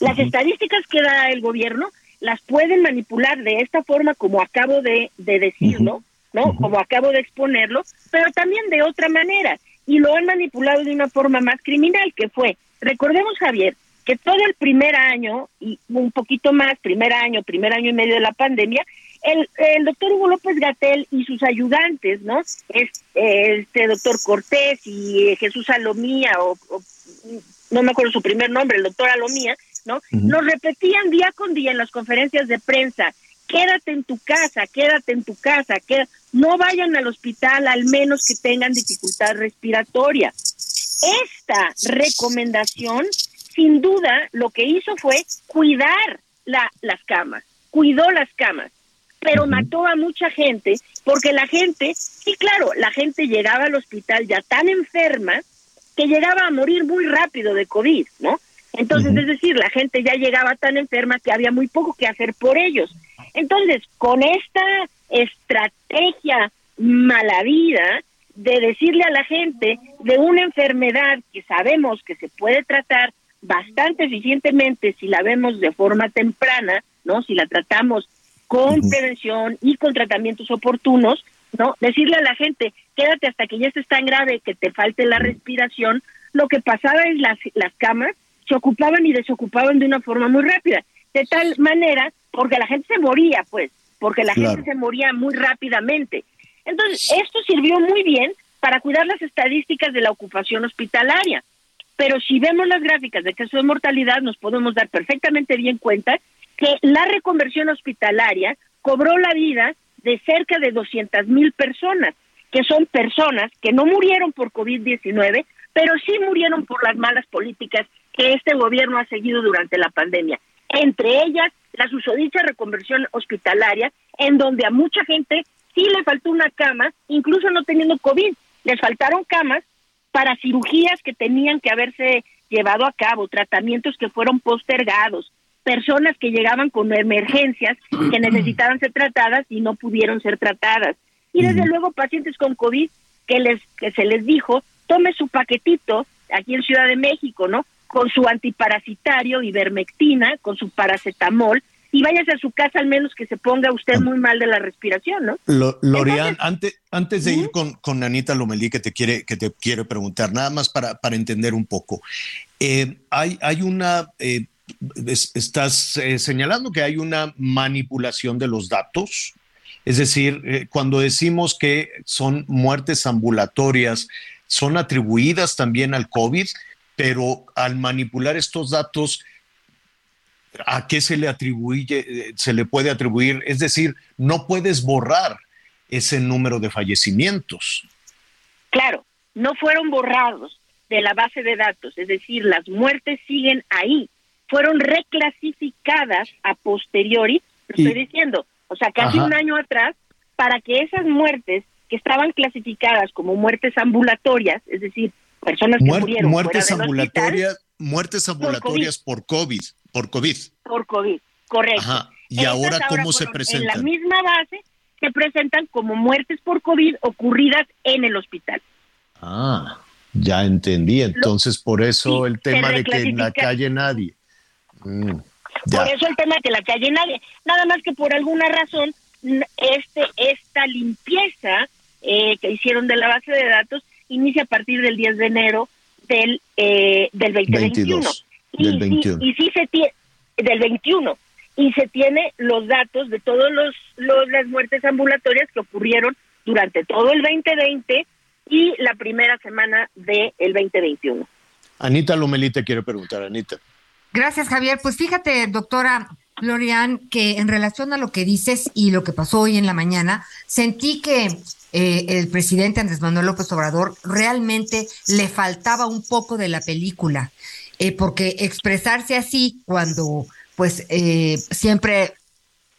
Las estadísticas que da el gobierno las pueden manipular de esta forma como acabo de, de decirlo, ¿no? Como acabo de exponerlo, pero también de otra manera. Y lo han manipulado de una forma más criminal, que fue, recordemos Javier, que todo el primer año, y un poquito más, primer año, primer año y medio de la pandemia, el, el doctor Hugo López Gatel y sus ayudantes, ¿no? Este doctor Cortés y Jesús Alomía, o, o no me acuerdo su primer nombre, el doctor Alomía, ¿no? Nos repetían día con día en las conferencias de prensa, quédate en tu casa, quédate en tu casa, que no vayan al hospital al menos que tengan dificultad respiratoria. Esta recomendación, sin duda, lo que hizo fue cuidar la, las camas, cuidó las camas, pero mató a mucha gente porque la gente, sí, claro, la gente llegaba al hospital ya tan enferma que llegaba a morir muy rápido de COVID, ¿no? Entonces, es decir, la gente ya llegaba tan enferma que había muy poco que hacer por ellos. Entonces, con esta estrategia malavida de decirle a la gente de una enfermedad que sabemos que se puede tratar bastante eficientemente si la vemos de forma temprana, ¿no? Si la tratamos con prevención y con tratamientos oportunos, ¿no? Decirle a la gente, quédate hasta que ya estés tan grave que te falte la respiración. Lo que pasaba es las, las camas se ocupaban y desocupaban de una forma muy rápida, de tal manera, porque la gente se moría, pues, porque la gente se moría muy rápidamente. Entonces, esto sirvió muy bien para cuidar las estadísticas de la ocupación hospitalaria. Pero si vemos las gráficas de caso de mortalidad, nos podemos dar perfectamente bien cuenta que la reconversión hospitalaria cobró la vida de cerca de 200 mil personas, que son personas que no murieron por COVID-19, pero sí murieron por las malas políticas que este gobierno ha seguido durante la pandemia. Entre ellas, la susodicha reconversión hospitalaria, en donde a mucha gente sí le faltó una cama, incluso no teniendo COVID. Les faltaron camas para cirugías que tenían que haberse llevado a cabo, tratamientos que fueron postergados, personas que llegaban con emergencias que necesitaban ser tratadas y no pudieron ser tratadas. Y desde luego pacientes con COVID que les que se les dijo, tome su paquetito aquí en Ciudad de México, ¿no? Con su antiparasitario, ivermectina, con su paracetamol, y váyase a su casa al menos que se ponga usted muy mal de la respiración, ¿no? Lorian, antes, antes de ir con, con Anita Lomelí, que te quiere, que te quiere preguntar, nada más para, para entender un poco. Eh, hay, hay una, eh, estás eh, señalando que hay una manipulación de los datos, es decir, cuando decimos que son muertes ambulatorias, son atribuidas también al COVID pero al manipular estos datos, ¿a qué se le atribuye, se le puede atribuir? Es decir, no puedes borrar ese número de fallecimientos. Claro, no fueron borrados de la base de datos, es decir, las muertes siguen ahí, fueron reclasificadas a posteriori, lo estoy diciendo, o sea, casi un año atrás, para que esas muertes que estaban clasificadas como muertes ambulatorias, es decir, personas que murieron muertes ambulatorias, muertes ambulatorias por COVID, por COVID. Por COVID, correcto. ¿Y ahora cómo se presentan? En la misma base se presentan como muertes por COVID ocurridas en el hospital. Ah, ya entendí. Entonces, por eso el tema de que en la calle nadie. Mm, por eso el tema de que en la calle nadie. Nada más que por alguna razón, este, esta limpieza eh, que hicieron de la base de datos inicia a partir del 10 de enero del, eh, del 2021. y, del 21. Y, sí se tiene, del 21. Y se tiene los datos de todos los, los las muertes ambulatorias que ocurrieron durante todo el 2020 y la primera semana del 2021. Anita Lomelí te quiero preguntar, Anita. Gracias, Javier. Pues fíjate, doctora Florian, que en relación a lo que dices y lo que pasó hoy en la mañana, sentí que eh, el presidente Andrés Manuel López Obrador realmente le faltaba un poco de la película, eh, porque expresarse así cuando pues eh, siempre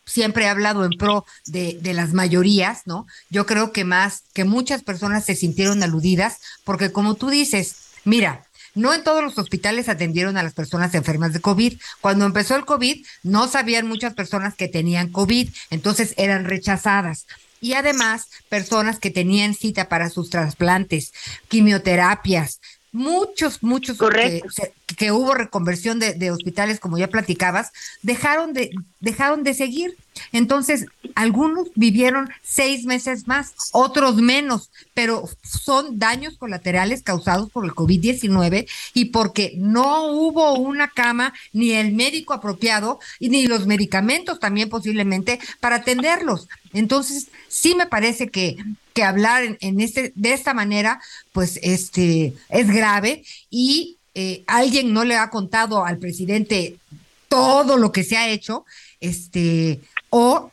siempre he hablado en pro de, de, las mayorías, ¿no? Yo creo que más, que muchas personas se sintieron aludidas, porque como tú dices, mira, no en todos los hospitales atendieron a las personas enfermas de COVID. Cuando empezó el COVID, no sabían muchas personas que tenían COVID, entonces eran rechazadas y además personas que tenían cita para sus trasplantes, quimioterapias, muchos, muchos que, que, hubo reconversión de, de, hospitales, como ya platicabas, dejaron de, dejaron de seguir. Entonces, algunos vivieron seis meses más, otros menos, pero son daños colaterales causados por el COVID-19 y porque no hubo una cama, ni el médico apropiado, y ni los medicamentos también posiblemente para atenderlos. Entonces, sí me parece que, que hablar en, este, de esta manera, pues este es grave y eh, alguien no le ha contado al presidente todo lo que se ha hecho, este, o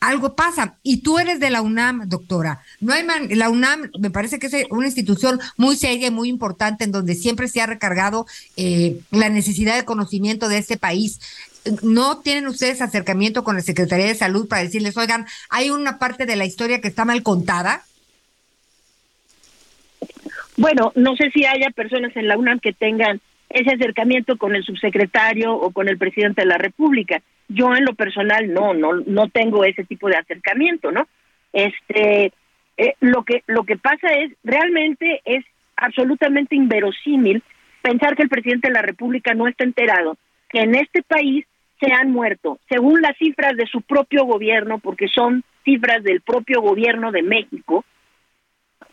algo pasa. Y tú eres de la UNAM, doctora. No hay la UNAM me parece que es una institución muy seria y muy importante en donde siempre se ha recargado eh, la necesidad de conocimiento de este país. ¿No tienen ustedes acercamiento con la Secretaría de Salud para decirles, oigan, hay una parte de la historia que está mal contada? Bueno, no sé si haya personas en la UNAM que tengan ese acercamiento con el subsecretario o con el presidente de la República. Yo en lo personal no, no, no tengo ese tipo de acercamiento, ¿no? Este, eh, lo que lo que pasa es realmente es absolutamente inverosímil pensar que el presidente de la República no está enterado que en este país se han muerto, según las cifras de su propio gobierno, porque son cifras del propio gobierno de México,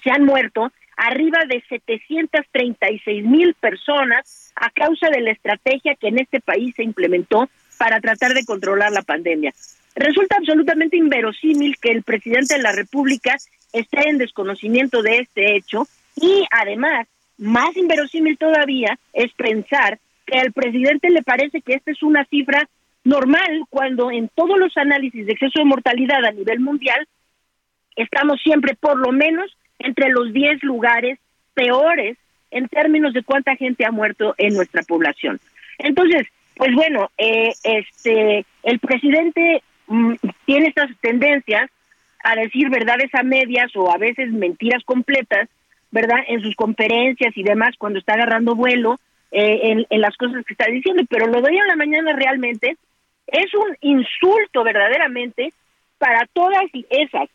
se han muerto arriba de 736 mil personas a causa de la estrategia que en este país se implementó para tratar de controlar la pandemia. Resulta absolutamente inverosímil que el presidente de la República esté en desconocimiento de este hecho y además, más inverosímil todavía es pensar que al presidente le parece que esta es una cifra normal cuando en todos los análisis de exceso de mortalidad a nivel mundial estamos siempre por lo menos entre los 10 lugares peores en términos de cuánta gente ha muerto en nuestra población. Entonces, pues bueno, eh, este, el presidente mm, tiene estas tendencias a decir verdades a medias o a veces mentiras completas, ¿verdad? En sus conferencias y demás cuando está agarrando vuelo eh, en, en, las cosas que está diciendo, pero lo de hoy en la mañana realmente es un insulto verdaderamente para todas esas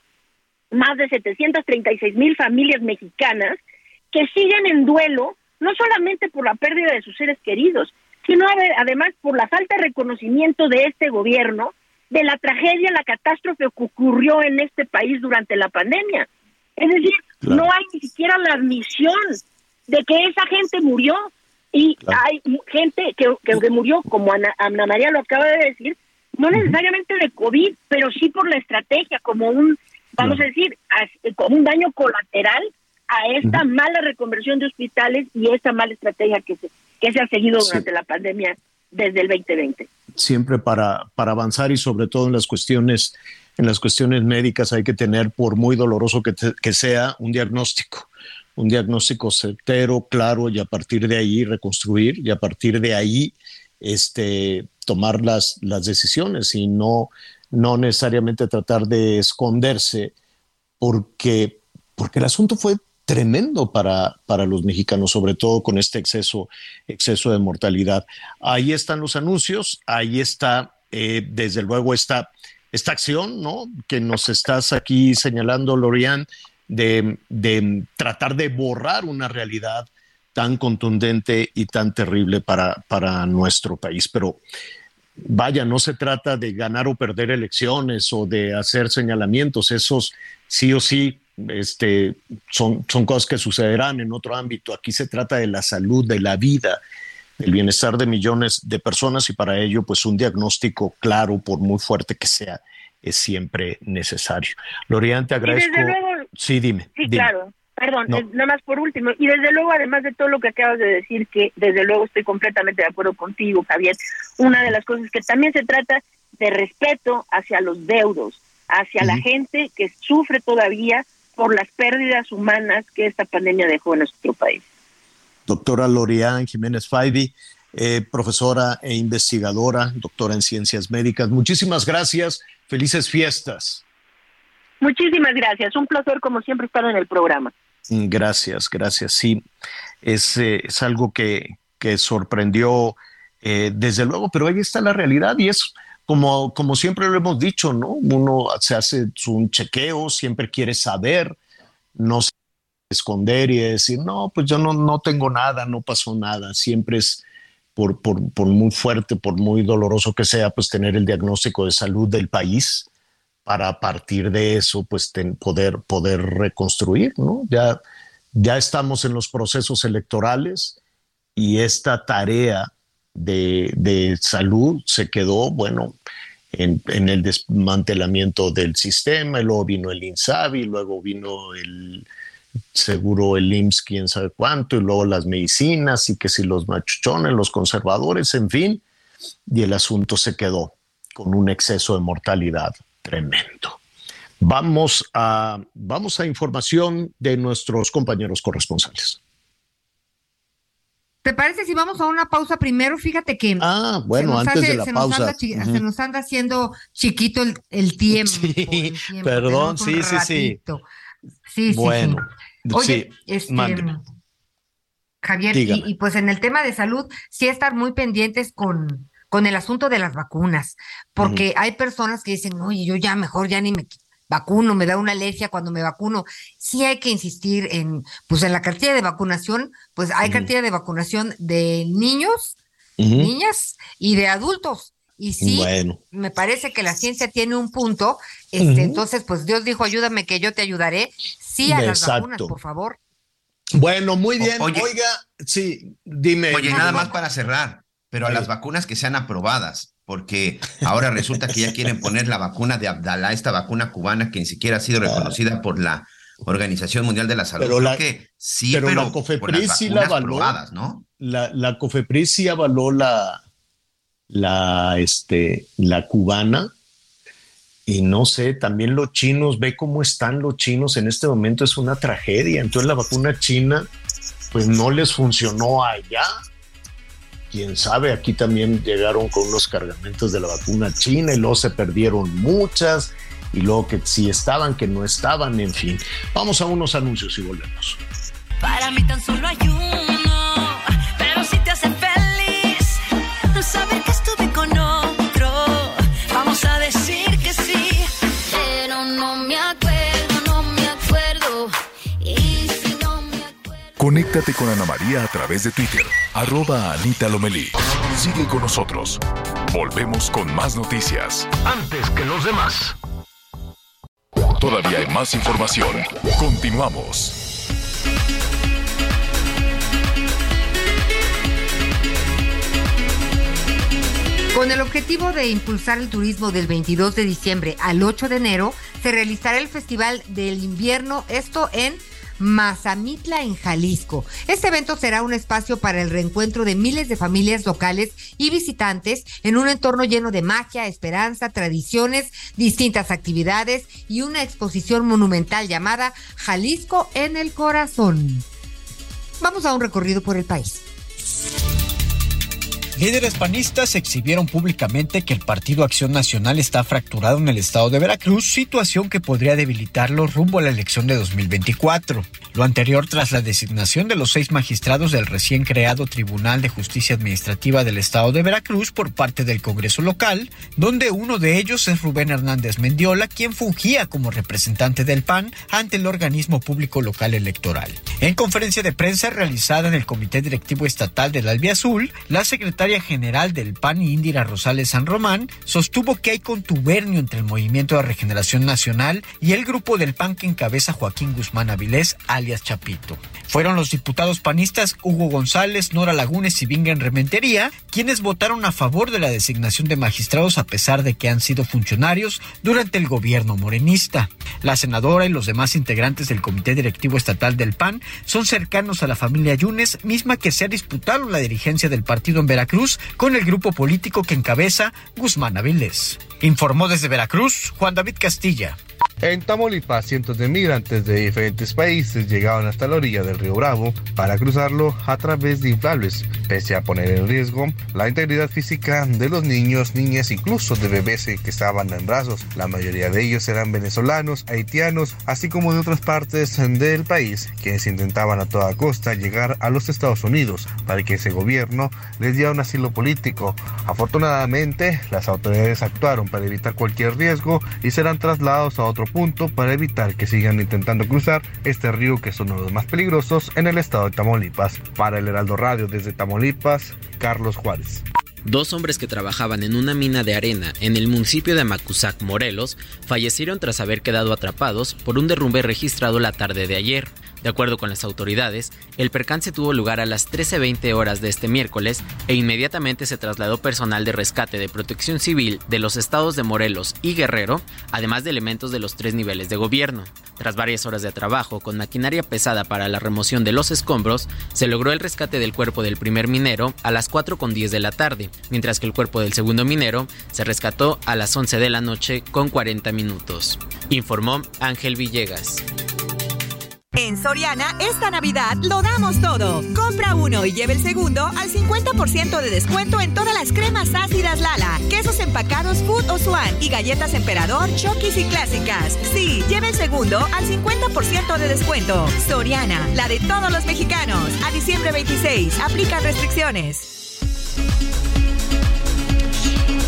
más de 736 mil familias mexicanas que siguen en duelo, no solamente por la pérdida de sus seres queridos, sino además por la falta de reconocimiento de este gobierno de la tragedia, la catástrofe que ocurrió en este país durante la pandemia. Es decir, no hay ni siquiera la admisión de que esa gente murió y hay gente que, que, murió, como Ana, Ana María lo acaba de decir, no necesariamente de COVID, pero sí por la estrategia, como un vamos a decir, como un daño colateral a esta mala reconversión de hospitales y esta mala estrategia que se, que se ha seguido durante la pandemia desde el 2020. Siempre para, para avanzar y sobre todo en las cuestiones en las cuestiones médicas hay que tener, por muy doloroso que, que sea, un diagnóstico, un diagnóstico certero, claro, y a partir de ahí reconstruir y a partir de ahí este, tomar las, las decisiones y no no necesariamente tratar de esconderse, porque, porque el asunto fue tremendo para, para los mexicanos, sobre todo con este exceso, exceso de mortalidad. Ahí están los anuncios, ahí está, eh, desde luego, esta, esta acción, ¿no? Que nos estás aquí señalando, Lorian, de, de tratar de borrar una realidad tan contundente y tan terrible para, para nuestro país. Pero vaya, no se trata de ganar o perder elecciones o de hacer señalamientos, esos sí o sí este, son, son cosas que sucederán en otro ámbito. Aquí se trata de la salud, de la vida, del bienestar de millones de personas y para ello, pues un diagnóstico claro, por muy fuerte que sea, es siempre necesario. Lorian, te agradezco. Sí, dime. Sí, claro. Perdón, nada más por último, y desde luego, además de todo lo que acabas de decir, que desde luego estoy completamente de acuerdo contigo, Javier, una de las cosas que también se trata de respeto hacia los deudos, hacia la gente que sufre todavía por las pérdidas humanas que esta pandemia dejó en nuestro país. Doctora Lorian Jiménez Faibi, eh, profesora e investigadora, doctora en ciencias médicas, muchísimas gracias, felices fiestas. Muchísimas gracias, un placer como siempre estar en el programa. Gracias, gracias. Sí, es, eh, es algo que, que sorprendió eh, desde luego, pero ahí está la realidad y es como, como siempre lo hemos dicho, ¿no? Uno se hace un chequeo, siempre quiere saber, no esconder y decir, no, pues yo no, no tengo nada, no pasó nada. Siempre es, por, por, por muy fuerte, por muy doloroso que sea, pues tener el diagnóstico de salud del país para partir de eso, pues poder, poder reconstruir, ¿no? Ya, ya estamos en los procesos electorales y esta tarea de, de salud se quedó, bueno, en, en, el desmantelamiento del sistema, y luego vino el INSABI, luego vino el seguro el IMSS, quién sabe cuánto, y luego las medicinas, y que si los machuchones, los conservadores, en fin, y el asunto se quedó con un exceso de mortalidad tremendo. Vamos a, vamos a información de nuestros compañeros corresponsales. ¿Te parece si vamos a una pausa primero? Fíjate que. Ah, bueno, antes de la pausa. Se nos anda haciendo chiquito el, tiempo. Sí, perdón, sí, sí, sí. Sí, bueno, sí. Oye, este, Javier, y, pues en el tema de salud, sí estar muy pendientes con, con el asunto de las vacunas, porque hay personas que dicen, oye, yo ya mejor ya ni me vacuno, me da una alergia cuando me vacuno. Sí hay que insistir en, pues en la cartilla de vacunación, pues hay cartilla de vacunación de niños, niñas y de adultos. Y sí, me parece que la ciencia tiene un punto. Este, Entonces, pues Dios dijo, ayúdame que yo te ayudaré. Sí a las vacunas, por favor. Bueno, muy bien. Oiga, sí, dime. Oye, nada más para cerrar, pero a las vacunas que sean aprobadas, porque ahora resulta que ya quieren poner la vacuna de Abdalá, esta vacuna cubana que ni siquiera ha sido reconocida por la Organización Mundial de la Salud. Pero la, que sí, pero, la COFEPRIS sí la avaló. ¿no? La, la COFEPRIS sí avaló la, la, este, la cubana. Y no sé, también los chinos, ve cómo están los chinos en este momento, es una tragedia. Entonces la vacuna china, pues no les funcionó allá. Quién sabe, aquí también llegaron con unos cargamentos de la vacuna china y luego se perdieron muchas y luego que si estaban, que no estaban, en fin. Vamos a unos anuncios y volvemos. Para mí tan solo hay uno, pero si te hace feliz, saber que estuve Conéctate con Ana María a través de Twitter, arroba Anita Lomelí. Sigue con nosotros. Volvemos con más noticias. Antes que los demás. Todavía hay más información. Continuamos. Con el objetivo de impulsar el turismo del 22 de diciembre al 8 de enero, se realizará el Festival del Invierno, esto en Mazamitla en Jalisco. Este evento será un espacio para el reencuentro de miles de familias locales y visitantes en un entorno lleno de magia, esperanza, tradiciones, distintas actividades y una exposición monumental llamada Jalisco en el Corazón. Vamos a un recorrido por el país. Líderes panistas exhibieron públicamente que el Partido Acción Nacional está fracturado en el estado de Veracruz, situación que podría debilitarlo rumbo a la elección de 2024. Lo anterior tras la designación de los seis magistrados del recién creado Tribunal de Justicia Administrativa del estado de Veracruz por parte del Congreso local, donde uno de ellos es Rubén Hernández Mendiola, quien fungía como representante del PAN ante el organismo público local electoral. En conferencia de prensa realizada en el Comité Directivo Estatal del Albiazul, la secretaria general del PAN, Indira Rosales San Román, sostuvo que hay contubernio entre el Movimiento de Regeneración Nacional y el grupo del PAN que encabeza Joaquín Guzmán Avilés, alias Chapito. Fueron los diputados panistas Hugo González, Nora Lagunes y Vinga Rementería quienes votaron a favor de la designación de magistrados a pesar de que han sido funcionarios durante el gobierno morenista. La senadora y los demás integrantes del Comité Directivo Estatal del PAN son cercanos a la familia Yunes, misma que se ha disputado la dirigencia del partido en Veracruz con el grupo político que encabeza Guzmán Avilés. Informó desde Veracruz Juan David Castilla. En Tamaulipas, cientos de migrantes de diferentes países llegaban hasta la orilla del río Bravo para cruzarlo a través de inflables, pese a poner en riesgo la integridad física de los niños, niñas, incluso de bebés que estaban en brazos. La mayoría de ellos eran venezolanos, haitianos, así como de otras partes del país, quienes intentaban a toda costa llegar a los Estados Unidos para que ese gobierno les diera asilo político. Afortunadamente, las autoridades actuaron para evitar cualquier riesgo y serán trasladados a otro punto para evitar que sigan intentando cruzar este río que es uno de los más peligrosos en el estado de Tamaulipas. Para el Heraldo Radio desde Tamaulipas, Carlos Juárez. Dos hombres que trabajaban en una mina de arena en el municipio de Amacuzac, Morelos, fallecieron tras haber quedado atrapados por un derrumbe registrado la tarde de ayer. De acuerdo con las autoridades, el percance tuvo lugar a las 13.20 horas de este miércoles e inmediatamente se trasladó personal de rescate de protección civil de los estados de Morelos y Guerrero, además de elementos de los tres niveles de gobierno. Tras varias horas de trabajo con maquinaria pesada para la remoción de los escombros, se logró el rescate del cuerpo del primer minero a las 4.10 de la tarde, mientras que el cuerpo del segundo minero se rescató a las 11 de la noche con 40 minutos. Informó Ángel Villegas. En Soriana, esta Navidad lo damos todo. Compra uno y lleve el segundo al 50% de descuento en todas las cremas ácidas Lala, quesos empacados Food o Swan y galletas Emperador, Chokis y clásicas. Sí, lleve el segundo al 50% de descuento. Soriana, la de todos los mexicanos. A diciembre 26, aplican restricciones.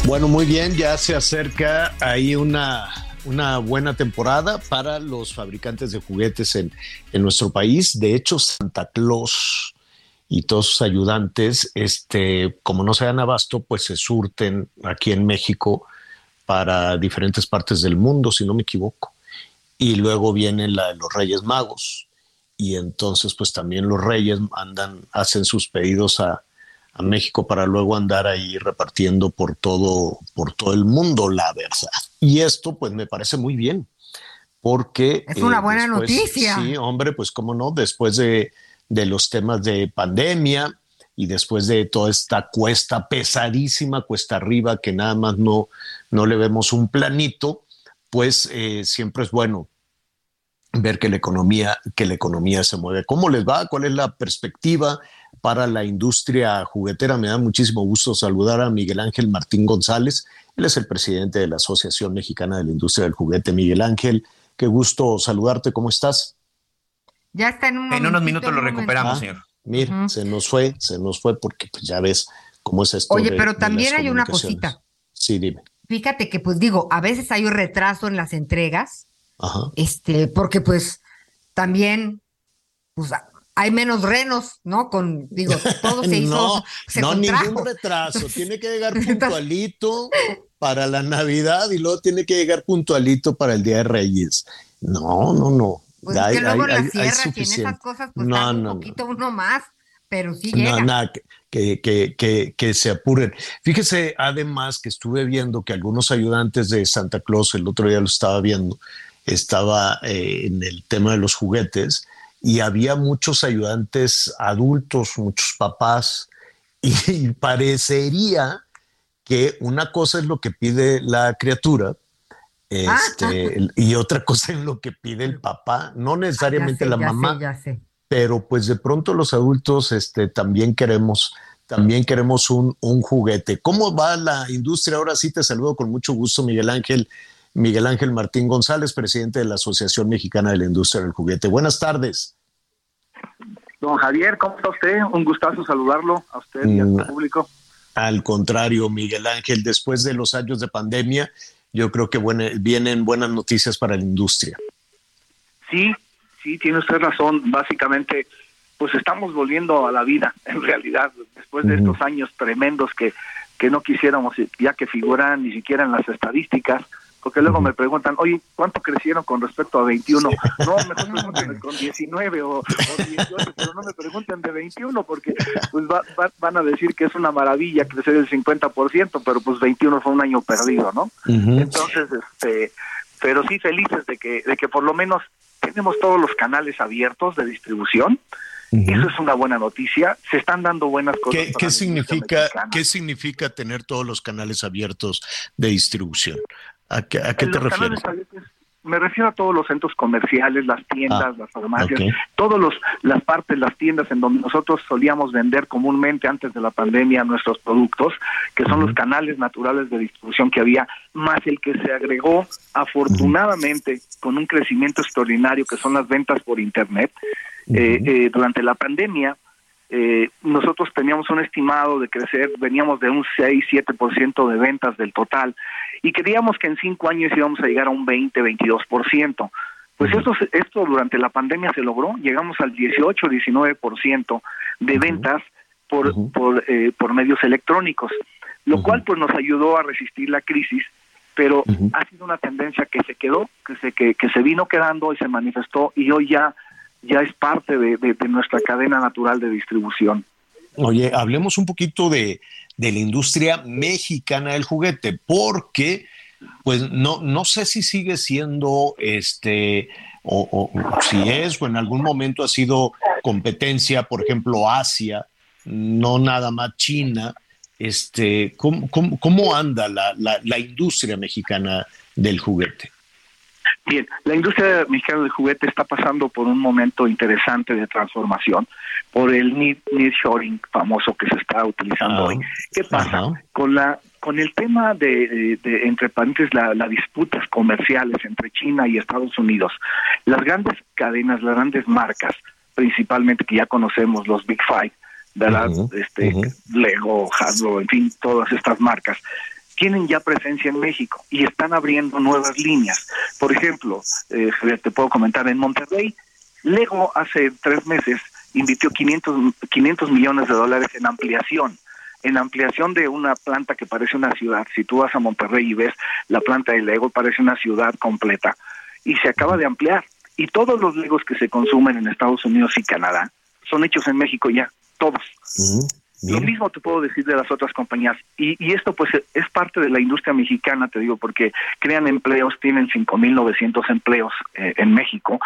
Bueno, muy bien, ya se acerca ahí una, una buena temporada para los fabricantes de juguetes en, en nuestro país. De hecho, Santa Claus y todos sus ayudantes, este, como no se dan abasto, pues se surten aquí en México para diferentes partes del mundo, si no me equivoco. Y luego vienen la de los Reyes Magos. Y entonces, pues también los Reyes andan, hacen sus pedidos a, a México para luego andar ahí repartiendo por todo, por todo el mundo, la verdad. Y esto, pues, me parece muy bien, porque... Es una eh, buena después- noticia. Sí, hombre, pues, cómo no, después de, de los temas de pandemia y después de toda esta cuesta pesadísima, cuesta arriba, que nada más no, no le vemos un planito, pues eh, siempre es bueno ver que la economía, que la economía se mueve. ¿Cómo les va? ¿Cuál es la perspectiva para la industria juguetera? Me da muchísimo gusto saludar a Miguel Ángel Martín González. Él es el presidente de la Asociación Mexicana de la Industria del Juguete. Miguel Ángel, qué gusto saludarte. ¿Cómo estás? Ya está en un En unos minutos lo recuperamos, Ah, señor. Mira, se nos fue, se nos fue porque pues, ya ves cómo es esto. Oye, de- pero de también las hay una cosita. Sí, dime. Fíjate que, pues digo, a veces hay un retraso en las entregas, Ajá. este, porque pues también, pues a- hay menos renos, ¿no? Con, digo, todo se hizo, no, se no contrajo. ningún retraso. Tiene que llegar puntualito para la Navidad y luego tiene que llegar puntualito para el Día de Reyes. No, no, no. Pues Hay- es que luego hay- y en suficiente. esas cosas, pues No, un no, no. poquito uno más, pero sí No, llega. nada, que, que, que, que se apuren. Fíjese además que estuve viendo que algunos ayudantes de Santa Claus, el otro día lo estaba viendo, estaba eh, en el tema de los juguetes y había muchos ayudantes adultos, muchos papás, y parecería que una cosa es lo que pide la criatura. Este, y otra cosa es lo que pide el papá, no necesariamente Ah, sé, la ya mamá sé, ya sé. pero pues de pronto los adultos este, también queremos, también queremos un, un juguete. ¿Cómo va la industria? Ahora sí te saludo con mucho gusto, Miguel Ángel, Miguel Ángel Martín González, presidente de la Asociación Mexicana de la Industria del Juguete. Buenas tardes. Don Javier, ¿cómo está usted? Un gustazo saludarlo a usted y Mm. al público. Al contrario, Miguel Ángel, después de los años de pandemia, yo creo que buena- vienen buenas noticias para la industria. Sí, sí, tiene usted razón. Básicamente, pues estamos volviendo a la vida, en realidad, después de estos años tremendos que, que no quisiéramos ya que figuran ni siquiera en las estadísticas, porque luego me preguntan, oye, ¿cuánto crecieron con respecto a 21? No, mejor pregúntenme con 19 o, o 18, pero no me pregunten de 21 porque pues va- va- van a decir que es una maravilla crecer el 50%, pero pues 21 fue un año perdido, ¿no? Entonces, este, pero sí felices de que, de que por lo menos tenemos todos los canales abiertos de distribución. Eso es una buena noticia. Se están dando buenas cosas. ¿Qué, significa. ¿Qué significa tener todos los canales abiertos de distribución? ¿A qué, a qué te refieres? Me refiero a todos los centros comerciales, las tiendas, Ah, las farmacias, ok. todos los las partes, las tiendas en donde nosotros solíamos vender comúnmente antes de la pandemia nuestros productos, que son los canales naturales de distribución que había, más el que se agregó afortunadamente con un crecimiento extraordinario que son las ventas por internet. Eh, eh, durante la pandemia eh, nosotros teníamos un estimado de crecer, veníamos de un 6-7% de ventas del total y creíamos que en cinco años íbamos a llegar a un 20-22%. Pues esto, esto durante la pandemia se logró, llegamos al 18-19% de ventas por, por, eh, por medios electrónicos, lo cual pues nos ayudó a resistir la crisis, pero ha sido una tendencia que se quedó, que se, que, que se vino quedando y se manifestó y hoy ya, ya es parte de, de- de nuestra cadena natural de distribución. Oye, hablemos un poquito de, de la industria mexicana del juguete, porque pues no, no sé si sigue siendo este, o, o si es, o en algún momento ha sido competencia, por ejemplo, Asia, no nada más China. Este, ¿cómo, cómo, cómo anda la, la, la industria mexicana del juguete? Bien, la industria mexicana del juguete está pasando por un momento interesante de transformación por el nearshoring famoso que se está utilizando hoy. ¿Qué pasa? Con la con el tema de, de- de, entre paréntesis la- las disputas comerciales entre China y Estados Unidos, las grandes cadenas, las grandes marcas, principalmente que ya conocemos los Big Five, ¿verdad? este Lego, Hasbro, en fin, todas estas marcas tienen ya presencia en México y están abriendo nuevas líneas. Por ejemplo, eh, te puedo comentar, en Monterrey, Lego hace tres meses invirtió 500, 500 millones de dólares en ampliación, en ampliación de una planta que parece una ciudad. Si tú vas a Monterrey y ves la planta de Lego, parece una ciudad completa y se acaba de ampliar. Y todos los Legos que se consumen en Estados Unidos y Canadá son hechos en México ya, todos. Lo mismo te puedo decir de las otras compañías. Y, y esto pues es parte de la industria mexicana, te digo, porque crean empleos, tienen 5.900 empleos eh, en México,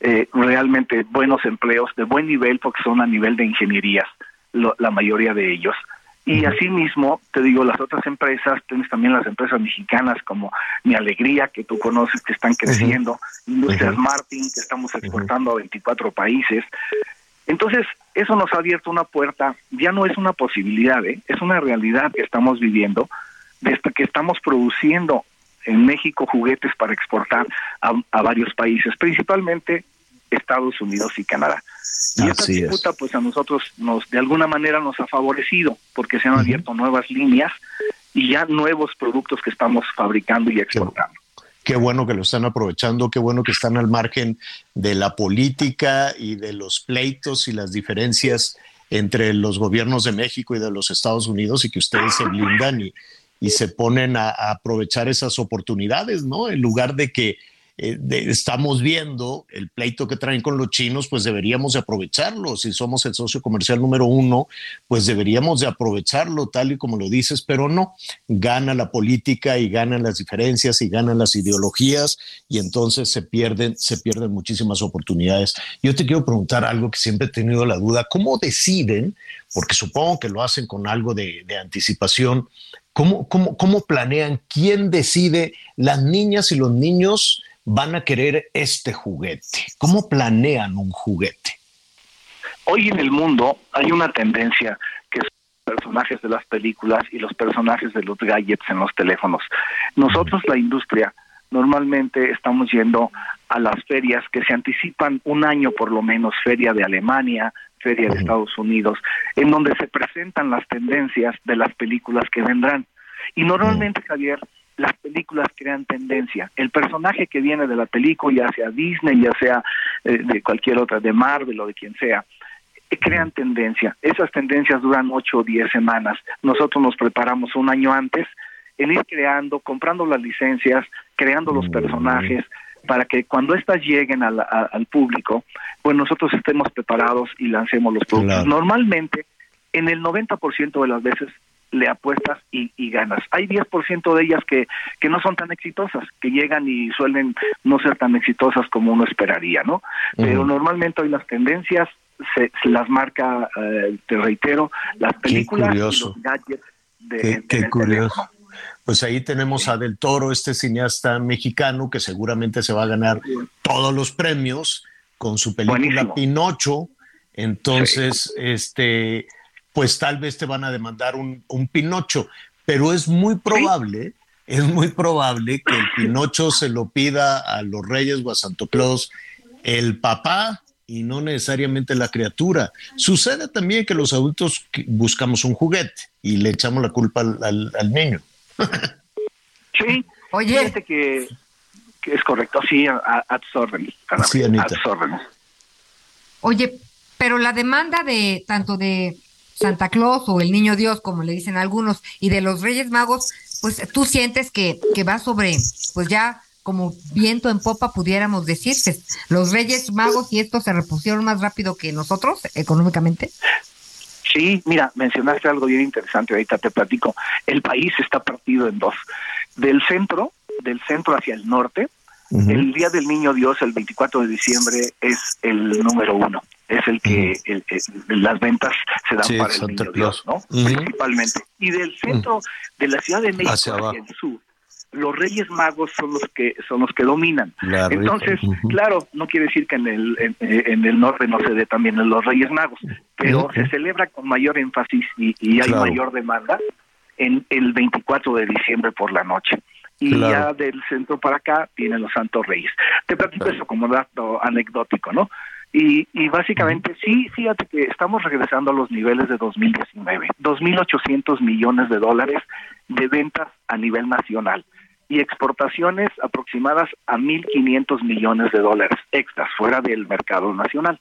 eh, realmente buenos empleos de buen nivel porque son a nivel de ingenierías, lo- la mayoría de ellos. Y asimismo, te digo, las otras empresas, tienes también las empresas mexicanas como Mi Alegría, que tú conoces, que están creciendo, Industrias Martin, que estamos exportando a 24 países. Entonces, eso nos ha abierto una puerta, ya no es una posibilidad, ¿eh? es una realidad que estamos viviendo, desde que estamos produciendo en México juguetes para exportar a, a varios países, principalmente Estados Unidos y Canadá. Y esta Así es. disputa, pues a nosotros nos, de alguna manera nos ha favorecido, porque se han abierto nuevas líneas y ya nuevos productos que estamos fabricando y exportando. Qué bueno que lo están aprovechando, qué bueno que están al margen de la política y de los pleitos y las diferencias entre los gobiernos de México y de los Estados Unidos y que ustedes se blindan y, se ponen a aprovechar esas oportunidades, ¿no? En lugar de que eh, estamos viendo el pleito que traen con los chinos, pues deberíamos de aprovecharlo. Si somos el socio comercial número uno, pues deberíamos de aprovecharlo tal y como lo dices, pero no. Gana la política y ganan las diferencias y ganan las ideologías y entonces se pierden, se pierden muchísimas oportunidades. Yo te quiero preguntar algo que siempre he tenido la duda. ¿Cómo deciden? Porque supongo que lo hacen con algo de, de anticipación. ¿Cómo, cómo, ¿Cómo planean? ¿Quién decide? ¿Las niñas y los niños van a querer este juguete? ¿Cómo planean un juguete? Hoy en el mundo hay una tendencia que son los personajes de las películas y los personajes de los gadgets en los teléfonos. Nosotros, la industria, normalmente estamos yendo a las ferias que se anticipan un año por lo menos, feria de Alemania, feria de Estados Unidos, en donde se presentan las tendencias de las películas que vendrán. Y normalmente, Javier, las películas crean tendencia. El personaje que viene de la película, ya sea Disney, ya sea eh, de cualquier otra, de Marvel o de quien sea, eh, crean tendencia. Esas tendencias duran ocho o diez semanas. Nosotros nos preparamos un año antes en ir creando, comprando las licencias, creando los personajes, para que cuando éstas lleguen al, a- al público, pues nosotros estemos preparados y lancemos los productos. Claro. Normalmente, en el 90% de las veces le apuestas y, y ganas. Hay 10% de ellas que, que no son tan exitosas, que llegan y suelen no ser tan exitosas como uno esperaría, ¿no? Pero normalmente hoy las tendencias se, se las marca, eh, te reitero, las películas y los gadgets de, Qué, de- qué curioso. Pues ahí tenemos a Del Toro, este cineasta mexicano que seguramente se va a ganar todos los premios con su película Buenísimo. Pinocho. Entonces, este, pues tal vez te van a demandar un, un Pinocho, pero es muy probable, es muy probable que el Pinocho se lo pida a los Reyes o a Santo Claus el papá y no necesariamente la criatura. Sucede también que los adultos buscamos un juguete y le echamos la culpa al, al- al niño. Sí. Oye. Fíjate que, que es correcto, sí, a, a tus órdenes. Ana Sí, Anita. A tus órdenes. Oye, pero la demanda de tanto de Santa Claus o el Niño Dios, como le dicen algunos, y de los Reyes Magos, pues tú sientes que, que va sobre, pues ya como viento en popa pudiéramos decirse. Los Reyes Magos y estos se repusieron más rápido que nosotros económicamente. Sí, mira, mencionaste algo bien interesante, ahorita te platico. El país está partido en dos. Del centro, del centro hacia el norte, el Día del Niño Dios, el 24 de diciembre, es el número uno. Es el que el- el- las ventas se dan Sí, para el Niño. Dios, ¿no? Principalmente. Y del centro de la Ciudad de México Hacia el sur, los Reyes Magos son los que son los que dominan. Entonces, claro, no quiere decir que en el en, en el norte no se dé también en los Reyes Magos, pero se celebra con mayor énfasis y, y hay Claro. mayor demanda en el 24 de diciembre por la noche. Y Claro. ya del centro para acá vienen los Santos Reyes. Te platico eso como dato anecdótico, ¿no? Y, y básicamente sí, fíjate que estamos regresando a los niveles de 2019, 2.800 millones de dólares de ventas a nivel nacional y exportaciones aproximadas a 1.500 millones de dólares extras fuera del mercado nacional.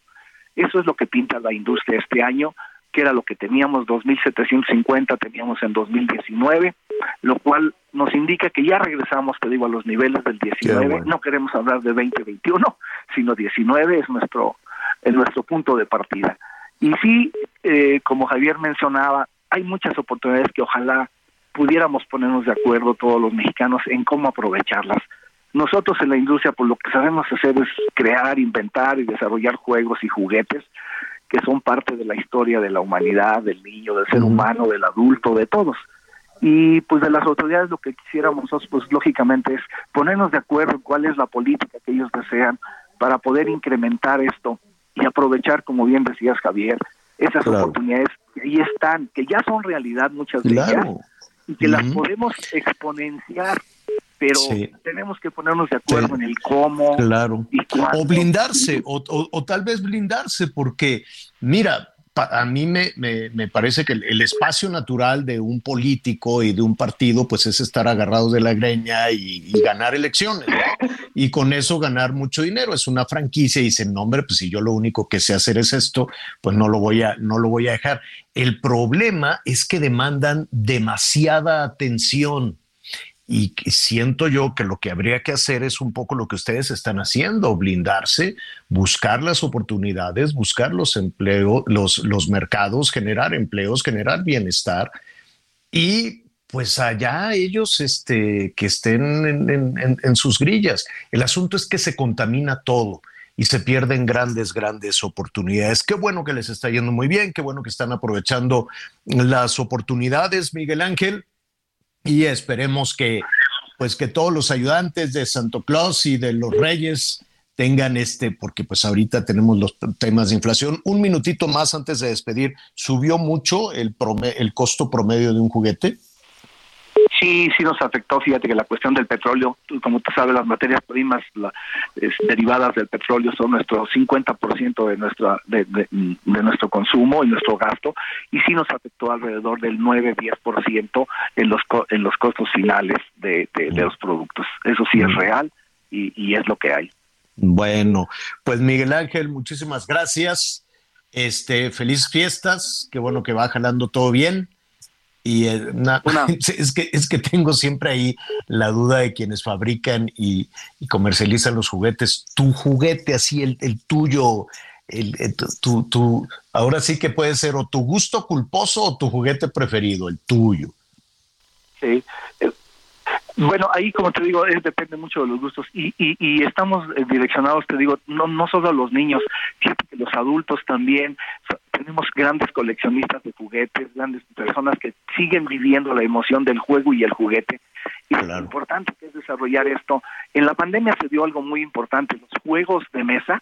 Eso es lo que pinta la industria este año, que era lo que teníamos 2.750, teníamos en 2019, lo cual nos indica que ya regresamos, te digo, a los niveles del 19. bueno. No queremos hablar de 2021, sino 19 es nuestro, es nuestro punto de partida. Y sí, eh, como Javier mencionaba, hay muchas oportunidades que ojalá pudiéramos ponernos de acuerdo todos los mexicanos en cómo aprovecharlas. Nosotros en la industria, pues lo que sabemos hacer es crear, inventar y desarrollar juegos y juguetes que son parte de la historia de la humanidad, del niño, del ser humano, del adulto, de todos. Y pues de las autoridades lo que quisiéramos nosotros, pues lógicamente es ponernos de acuerdo en cuál es la política que ellos desean para poder incrementar esto y aprovechar, como bien decías Javier, esas Claro. oportunidades que ahí están, que ya son realidad muchas de ellas y que las podemos exponenciar, pero Sí. tenemos que ponernos de acuerdo en el cómo Claro. y. O blindarse, o, o- o tal vez blindarse, porque mira, pa- a mí me, me- me parece que el, el espacio natural de un político y de un partido, pues es estar agarrados de la greña y, y ganar elecciones, ¿no? Y con eso ganar mucho dinero. Es una franquicia y dicen, no, hombre, pues si yo lo único que sé hacer es esto, pues no lo voy a, no lo voy a dejar. El problema es que demandan demasiada atención. Y siento yo que lo que habría que hacer es un poco lo que ustedes están haciendo, blindarse, buscar las oportunidades, buscar los empleos, los, los mercados, generar empleos, generar bienestar y pues allá ellos este, que estén en- en sus grillas. El asunto es que se contamina todo y se pierden grandes, grandes oportunidades. Qué bueno que les está yendo muy bien, qué bueno que están aprovechando las oportunidades, Miguel Ángel y esperemos que pues que todos los ayudantes de Santo Claus y de los Reyes tengan este, porque pues ahorita tenemos los temas de inflación. Un minutito más antes de despedir, ¿subió mucho el, el costo promedio de un juguete? Sí, sí nos afectó, fíjate que la cuestión del petróleo, como tú sabes, las materias primas la- es, derivadas del petróleo son nuestro 50% de, nuestra, de, de- de nuestro consumo y nuestro gasto, y sí nos afectó alrededor del 9-10% en los, en los costos finales de, de- de los productos. Eso sí es real y, y es lo que hay. Bueno, pues Miguel Ángel, muchísimas gracias. Este, feliz fiestas, qué bueno que va jalando todo bien. Y eh, es, que, es que tengo siempre ahí la duda de quienes fabrican y, y comercializan los juguetes. Tu juguete, así el, el tuyo, el, el- tu, tu- ahora sí que puede ser o tu gusto culposo o tu juguete preferido, el tuyo. Sí. Eh, Bueno, ahí como te digo, eh, depende mucho de los gustos y, y, y estamos eh, direccionados, te digo, no, no solo a los niños, que los adultos también, grandes coleccionistas de juguetes, grandes personas que siguen viviendo la emoción del juego y el juguete. Y lo importante que es desarrollar esto. En la pandemia se dio algo muy importante, los juegos de mesa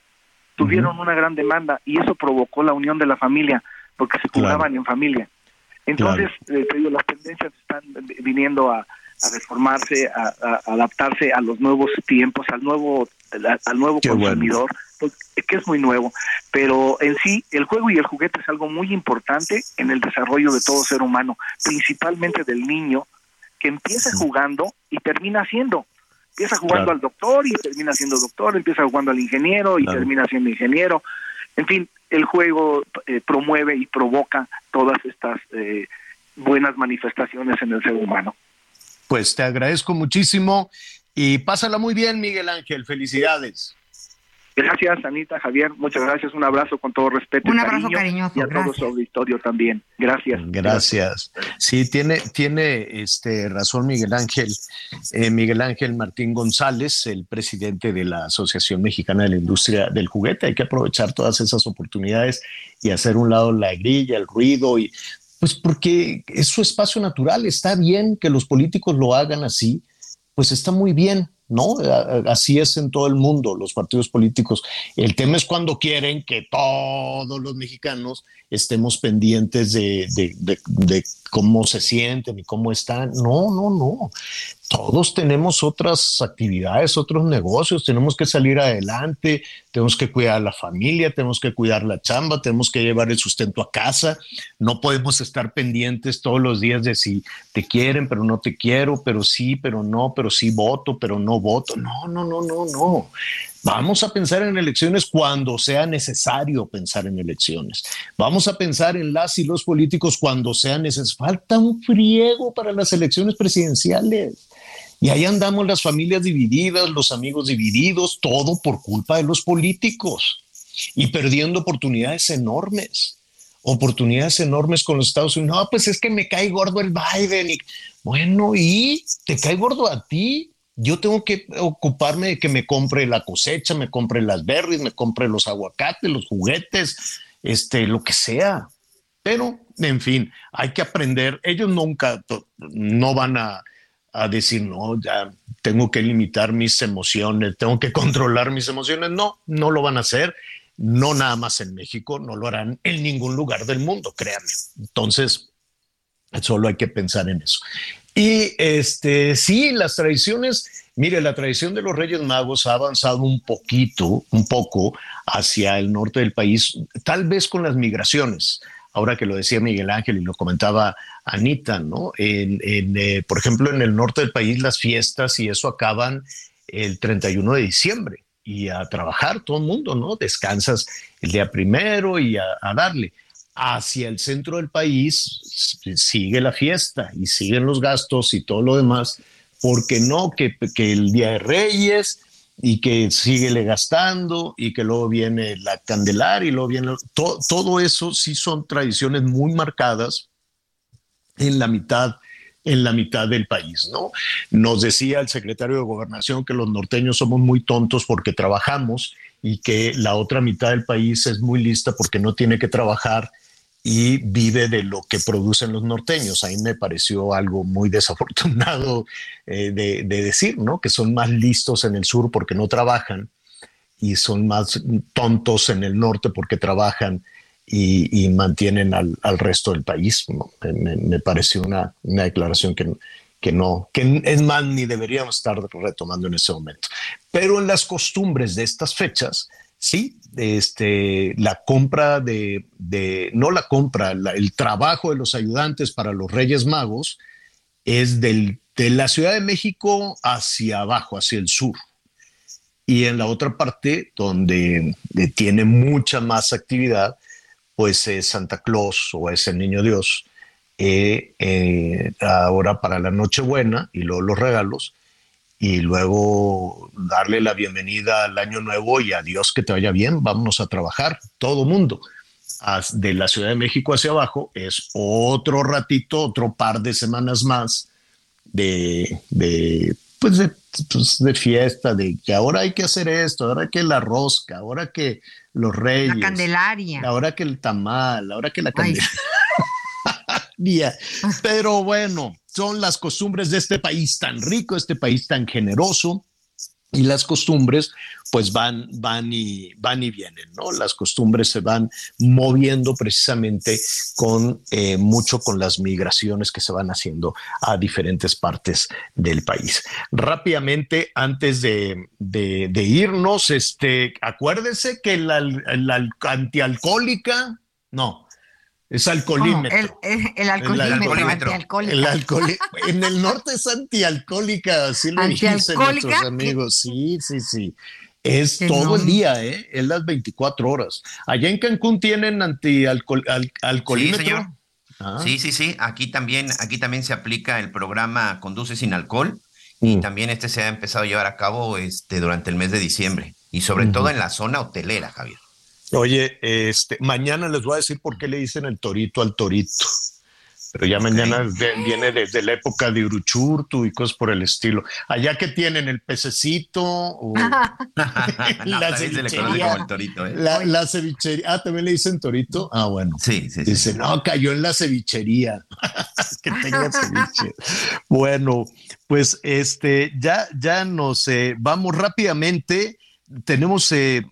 tuvieron una gran demanda y eso provocó la unión de la familia, porque se jugaban en familia. Entonces, eh, te digo, las tendencias están viniendo a, a reformarse, a, a adaptarse a los nuevos tiempos, al nuevo, al nuevo Qué consumidor, pues, que es muy nuevo. Pero en sí, el juego y el juguete es algo muy importante en el desarrollo de todo ser humano, principalmente del niño, que empieza jugando y termina siendo. Empieza jugando Claro. al doctor y termina siendo doctor, empieza jugando al ingeniero y Claro. termina siendo ingeniero. En fin, el juego eh, promueve y provoca todas estas eh, buenas manifestaciones en el ser humano. Pues te agradezco muchísimo y pásala muy bien, Miguel Ángel. Felicidades. Gracias, Anita, Javier, muchas gracias, un abrazo con todo respeto. Un abrazo cariño, cariñoso, Y a todo gracias. su auditorio también. Gracias. Gracias. Sí, tiene, tiene este, razón Miguel Ángel. Eh, Miguel Ángel Martín González, el presidente de la Asociación Mexicana de la Industria del Juguete. Hay que aprovechar todas esas oportunidades y hacer un lado la grilla, el ruido y pues porque es su espacio natural. Está bien que los políticos lo hagan así, pues está muy bien. ¿no? Así es en todo el mundo, los partidos políticos. El tema es cuando quieren que todos los mexicanos estemos pendientes de, de- de- de cómo se sienten y cómo están. No, no, no. Todos tenemos otras actividades, otros negocios, tenemos que salir adelante, tenemos que cuidar a la familia, tenemos que cuidar la chamba, tenemos que llevar el sustento a casa. No podemos estar pendientes todos los días de si te quieren, pero no te quiero, pero sí, pero no, pero sí voto, pero no voto. No, no, no, no, no. Vamos a pensar en elecciones cuando sea necesario pensar en elecciones. Vamos a pensar en las y los políticos cuando sea necesario. Falta un friego para las elecciones presidenciales. Y ahí andamos las familias divididas, los amigos divididos, todo por culpa de los políticos y perdiendo oportunidades enormes. Oportunidades enormes con los Estados Unidos. No, pues es que me cae gordo el Biden. Bueno, ¿y te cae gordo a ti? Yo tengo que ocuparme de que me compre la cosecha, me compre las berries, me compre los aguacates, los juguetes, este, lo que sea. Pero, en fin, hay que aprender. Ellos nunca, no van a, a decir, no, ya tengo que limitar mis emociones, tengo que controlar mis emociones. No, no lo van a hacer. No nada más en México, no lo harán en ningún lugar del mundo, créanme. Entonces, solo hay que pensar en eso. Y este, sí, las tradiciones, mire, la tradición de los Reyes Magos ha avanzado un poquito, un poco hacia el norte del país, tal vez con las migraciones. Ahora que lo decía Miguel Ángel y lo comentaba Anita, ¿no? En, eh, por ejemplo, en el norte del país las fiestas y eso acaban el 31 de diciembre y a trabajar todo el mundo, ¿no? Descansas el día primero y a darle hacia el centro del país sigue la fiesta y siguen los gastos y todo lo demás, porque no que, que el Día de Reyes y que síguele gastando y que luego viene la Candelaria y luego viene to- todo eso sí son tradiciones muy marcadas en la mitad en la mitad del país, ¿no? Nos decía el secretario de Gobernación que los norteños somos muy tontos porque trabajamos y que la otra mitad del país es muy lista porque no tiene que trabajar y vive de lo que producen los norteños. Ahí me pareció algo muy desafortunado eh, de, de decir, ¿no? Que son más listos en el sur porque no trabajan y son más tontos en el norte porque trabajan y, y mantienen al, al resto del país. ¿no? Me, me pareció una, una declaración que, que no, que es más, ni deberíamos estar retomando en ese momento. Pero en las costumbres de estas fechas, sí, este, la compra de, no la compra, el trabajo de los ayudantes para los Reyes Magos es del, de la Ciudad de México hacia abajo, hacia el sur. Y en la otra parte, donde eh, tiene mucha más actividad, pues es Santa Claus o es el Niño Dios. eh, eh, ahora para la Nochebuena y luego los regalos y luego darle la bienvenida al año nuevo y adiós que te vaya bien, vámonos a trabajar, todo mundo. De la Ciudad de México hacia abajo es otro ratito, otro par de semanas más de, de, pues de, pues de fiesta, de que ahora hay que hacer esto, ahora que la rosca, ahora que los reyes, La Candelaria. ahora que el tamal, ahora que la candelaria. Pero bueno, son las costumbres de este país tan rico, este país tan generoso. y las costumbres pues van, van, y, van y vienen, ¿no? Las costumbres se van moviendo precisamente con eh, mucho con las migraciones que se van haciendo a diferentes partes del país. Rápidamente, antes de, de, de irnos, este, acuérdese que la, la antialcohólica, no, es alcoholímetro. El, el, el alcoholímetro. El alcohol, en el norte es antialcohólica, así lo dicen nuestros amigos. Sí, sí, sí. Es todo el día, ¿eh? Es las 24 horas. Allá en Cancún tienen antialcoholímetro. Sí, señor. Ah. Sí, sí, sí. Aquí también, aquí también se aplica el programa Conduce sin alcohol y también este se ha empezado a llevar a cabo este, durante el mes de diciembre y sobre todo en la zona hotelera, Javier. Oye, este, mañana les voy a decir por qué le dicen el torito al torito. Pero ya mañana viene desde la época de Uruchurtu y cosas por el estilo. Allá que tienen el pececito o la cevichería. El torito, ¿eh? la, cevichería. Ah, también le dicen torito. Ah, bueno. Sí, sí. Dice, no, cayó en la cevichería. que tenga ceviche. bueno, pues este, ya, ya nos eh, vamos rápidamente. Tenemos eh,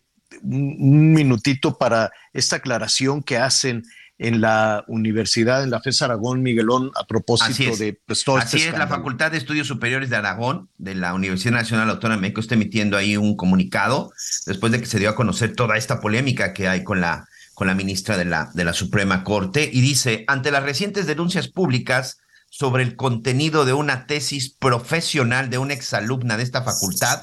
un minutito para esta aclaración que hacen en la universidad, en la FES Aragón, Miguelón, a propósito de pues, Así este es, la Facultad de Estudios Superiores de Aragón, de la Universidad Nacional Autónoma de México, está emitiendo ahí un comunicado después de que se dio a conocer toda esta polémica que hay con la, con la ministra de la, de la Suprema Corte, y dice, ante las recientes denuncias públicas sobre el contenido de una tesis profesional de una exalumna de esta facultad,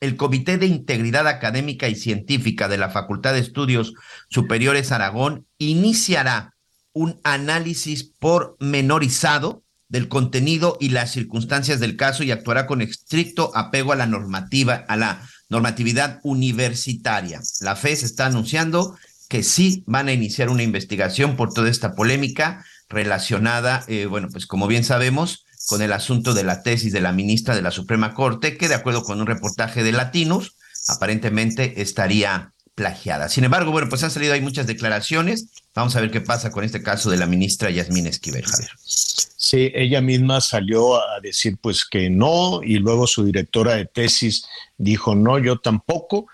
el Comité de Integridad Académica y Científica de la Facultad de Estudios Superiores Aragón iniciará un análisis pormenorizado del contenido y las circunstancias del caso y actuará con estricto apego a la normativa, a la normatividad universitaria. La FES está anunciando que sí van a iniciar una investigación por toda esta polémica relacionada, eh, bueno, pues como bien sabemos, con el asunto de la tesis de la ministra de la Suprema Corte, que de acuerdo con un reportaje de Latinos, aparentemente estaría plagiada. Sin embargo, bueno, pues han salido ahí muchas declaraciones. Vamos a ver qué pasa con este caso de la ministra Yasmín Esquivel, Javier. Sí, ella misma salió a decir pues que no y luego su directora de tesis dijo no, yo tampoco,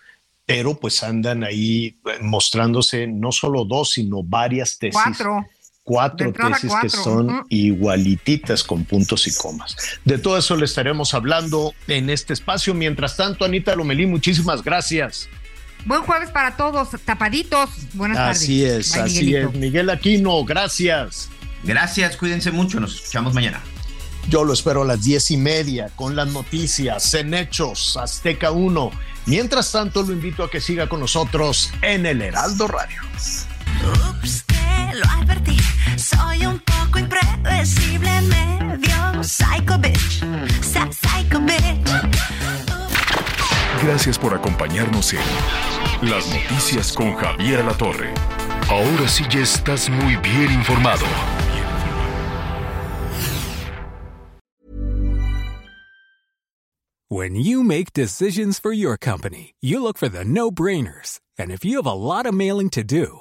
pero pues andan ahí mostrándose no solo dos, sino varias tesis. Cuatro cuatro tesis que son igualititas con puntos y comas. De todo eso le estaremos hablando en este espacio. Mientras tanto, Anita Lomelí, muchísimas gracias. Buen jueves para todos, tapaditos. Buenas tardes. Así es, así es. Miguel Aquino, gracias. Gracias, cuídense mucho, nos escuchamos mañana. Yo lo espero a las diez y media con las noticias en Hechos Azteca 1. Mientras tanto, lo invito a que siga con nosotros en el Heraldo Radio. Ups, lo advertí. Soy un poco impredecible, medio psycho bitch. Psycho bitch. Gracias por acompañarnos en Las Noticias con Javier La Torre. Ahora sí ya estás muy bien informado. When you make decisions for your company, you look for the no-brainers. And if you have a lot of mailing to do,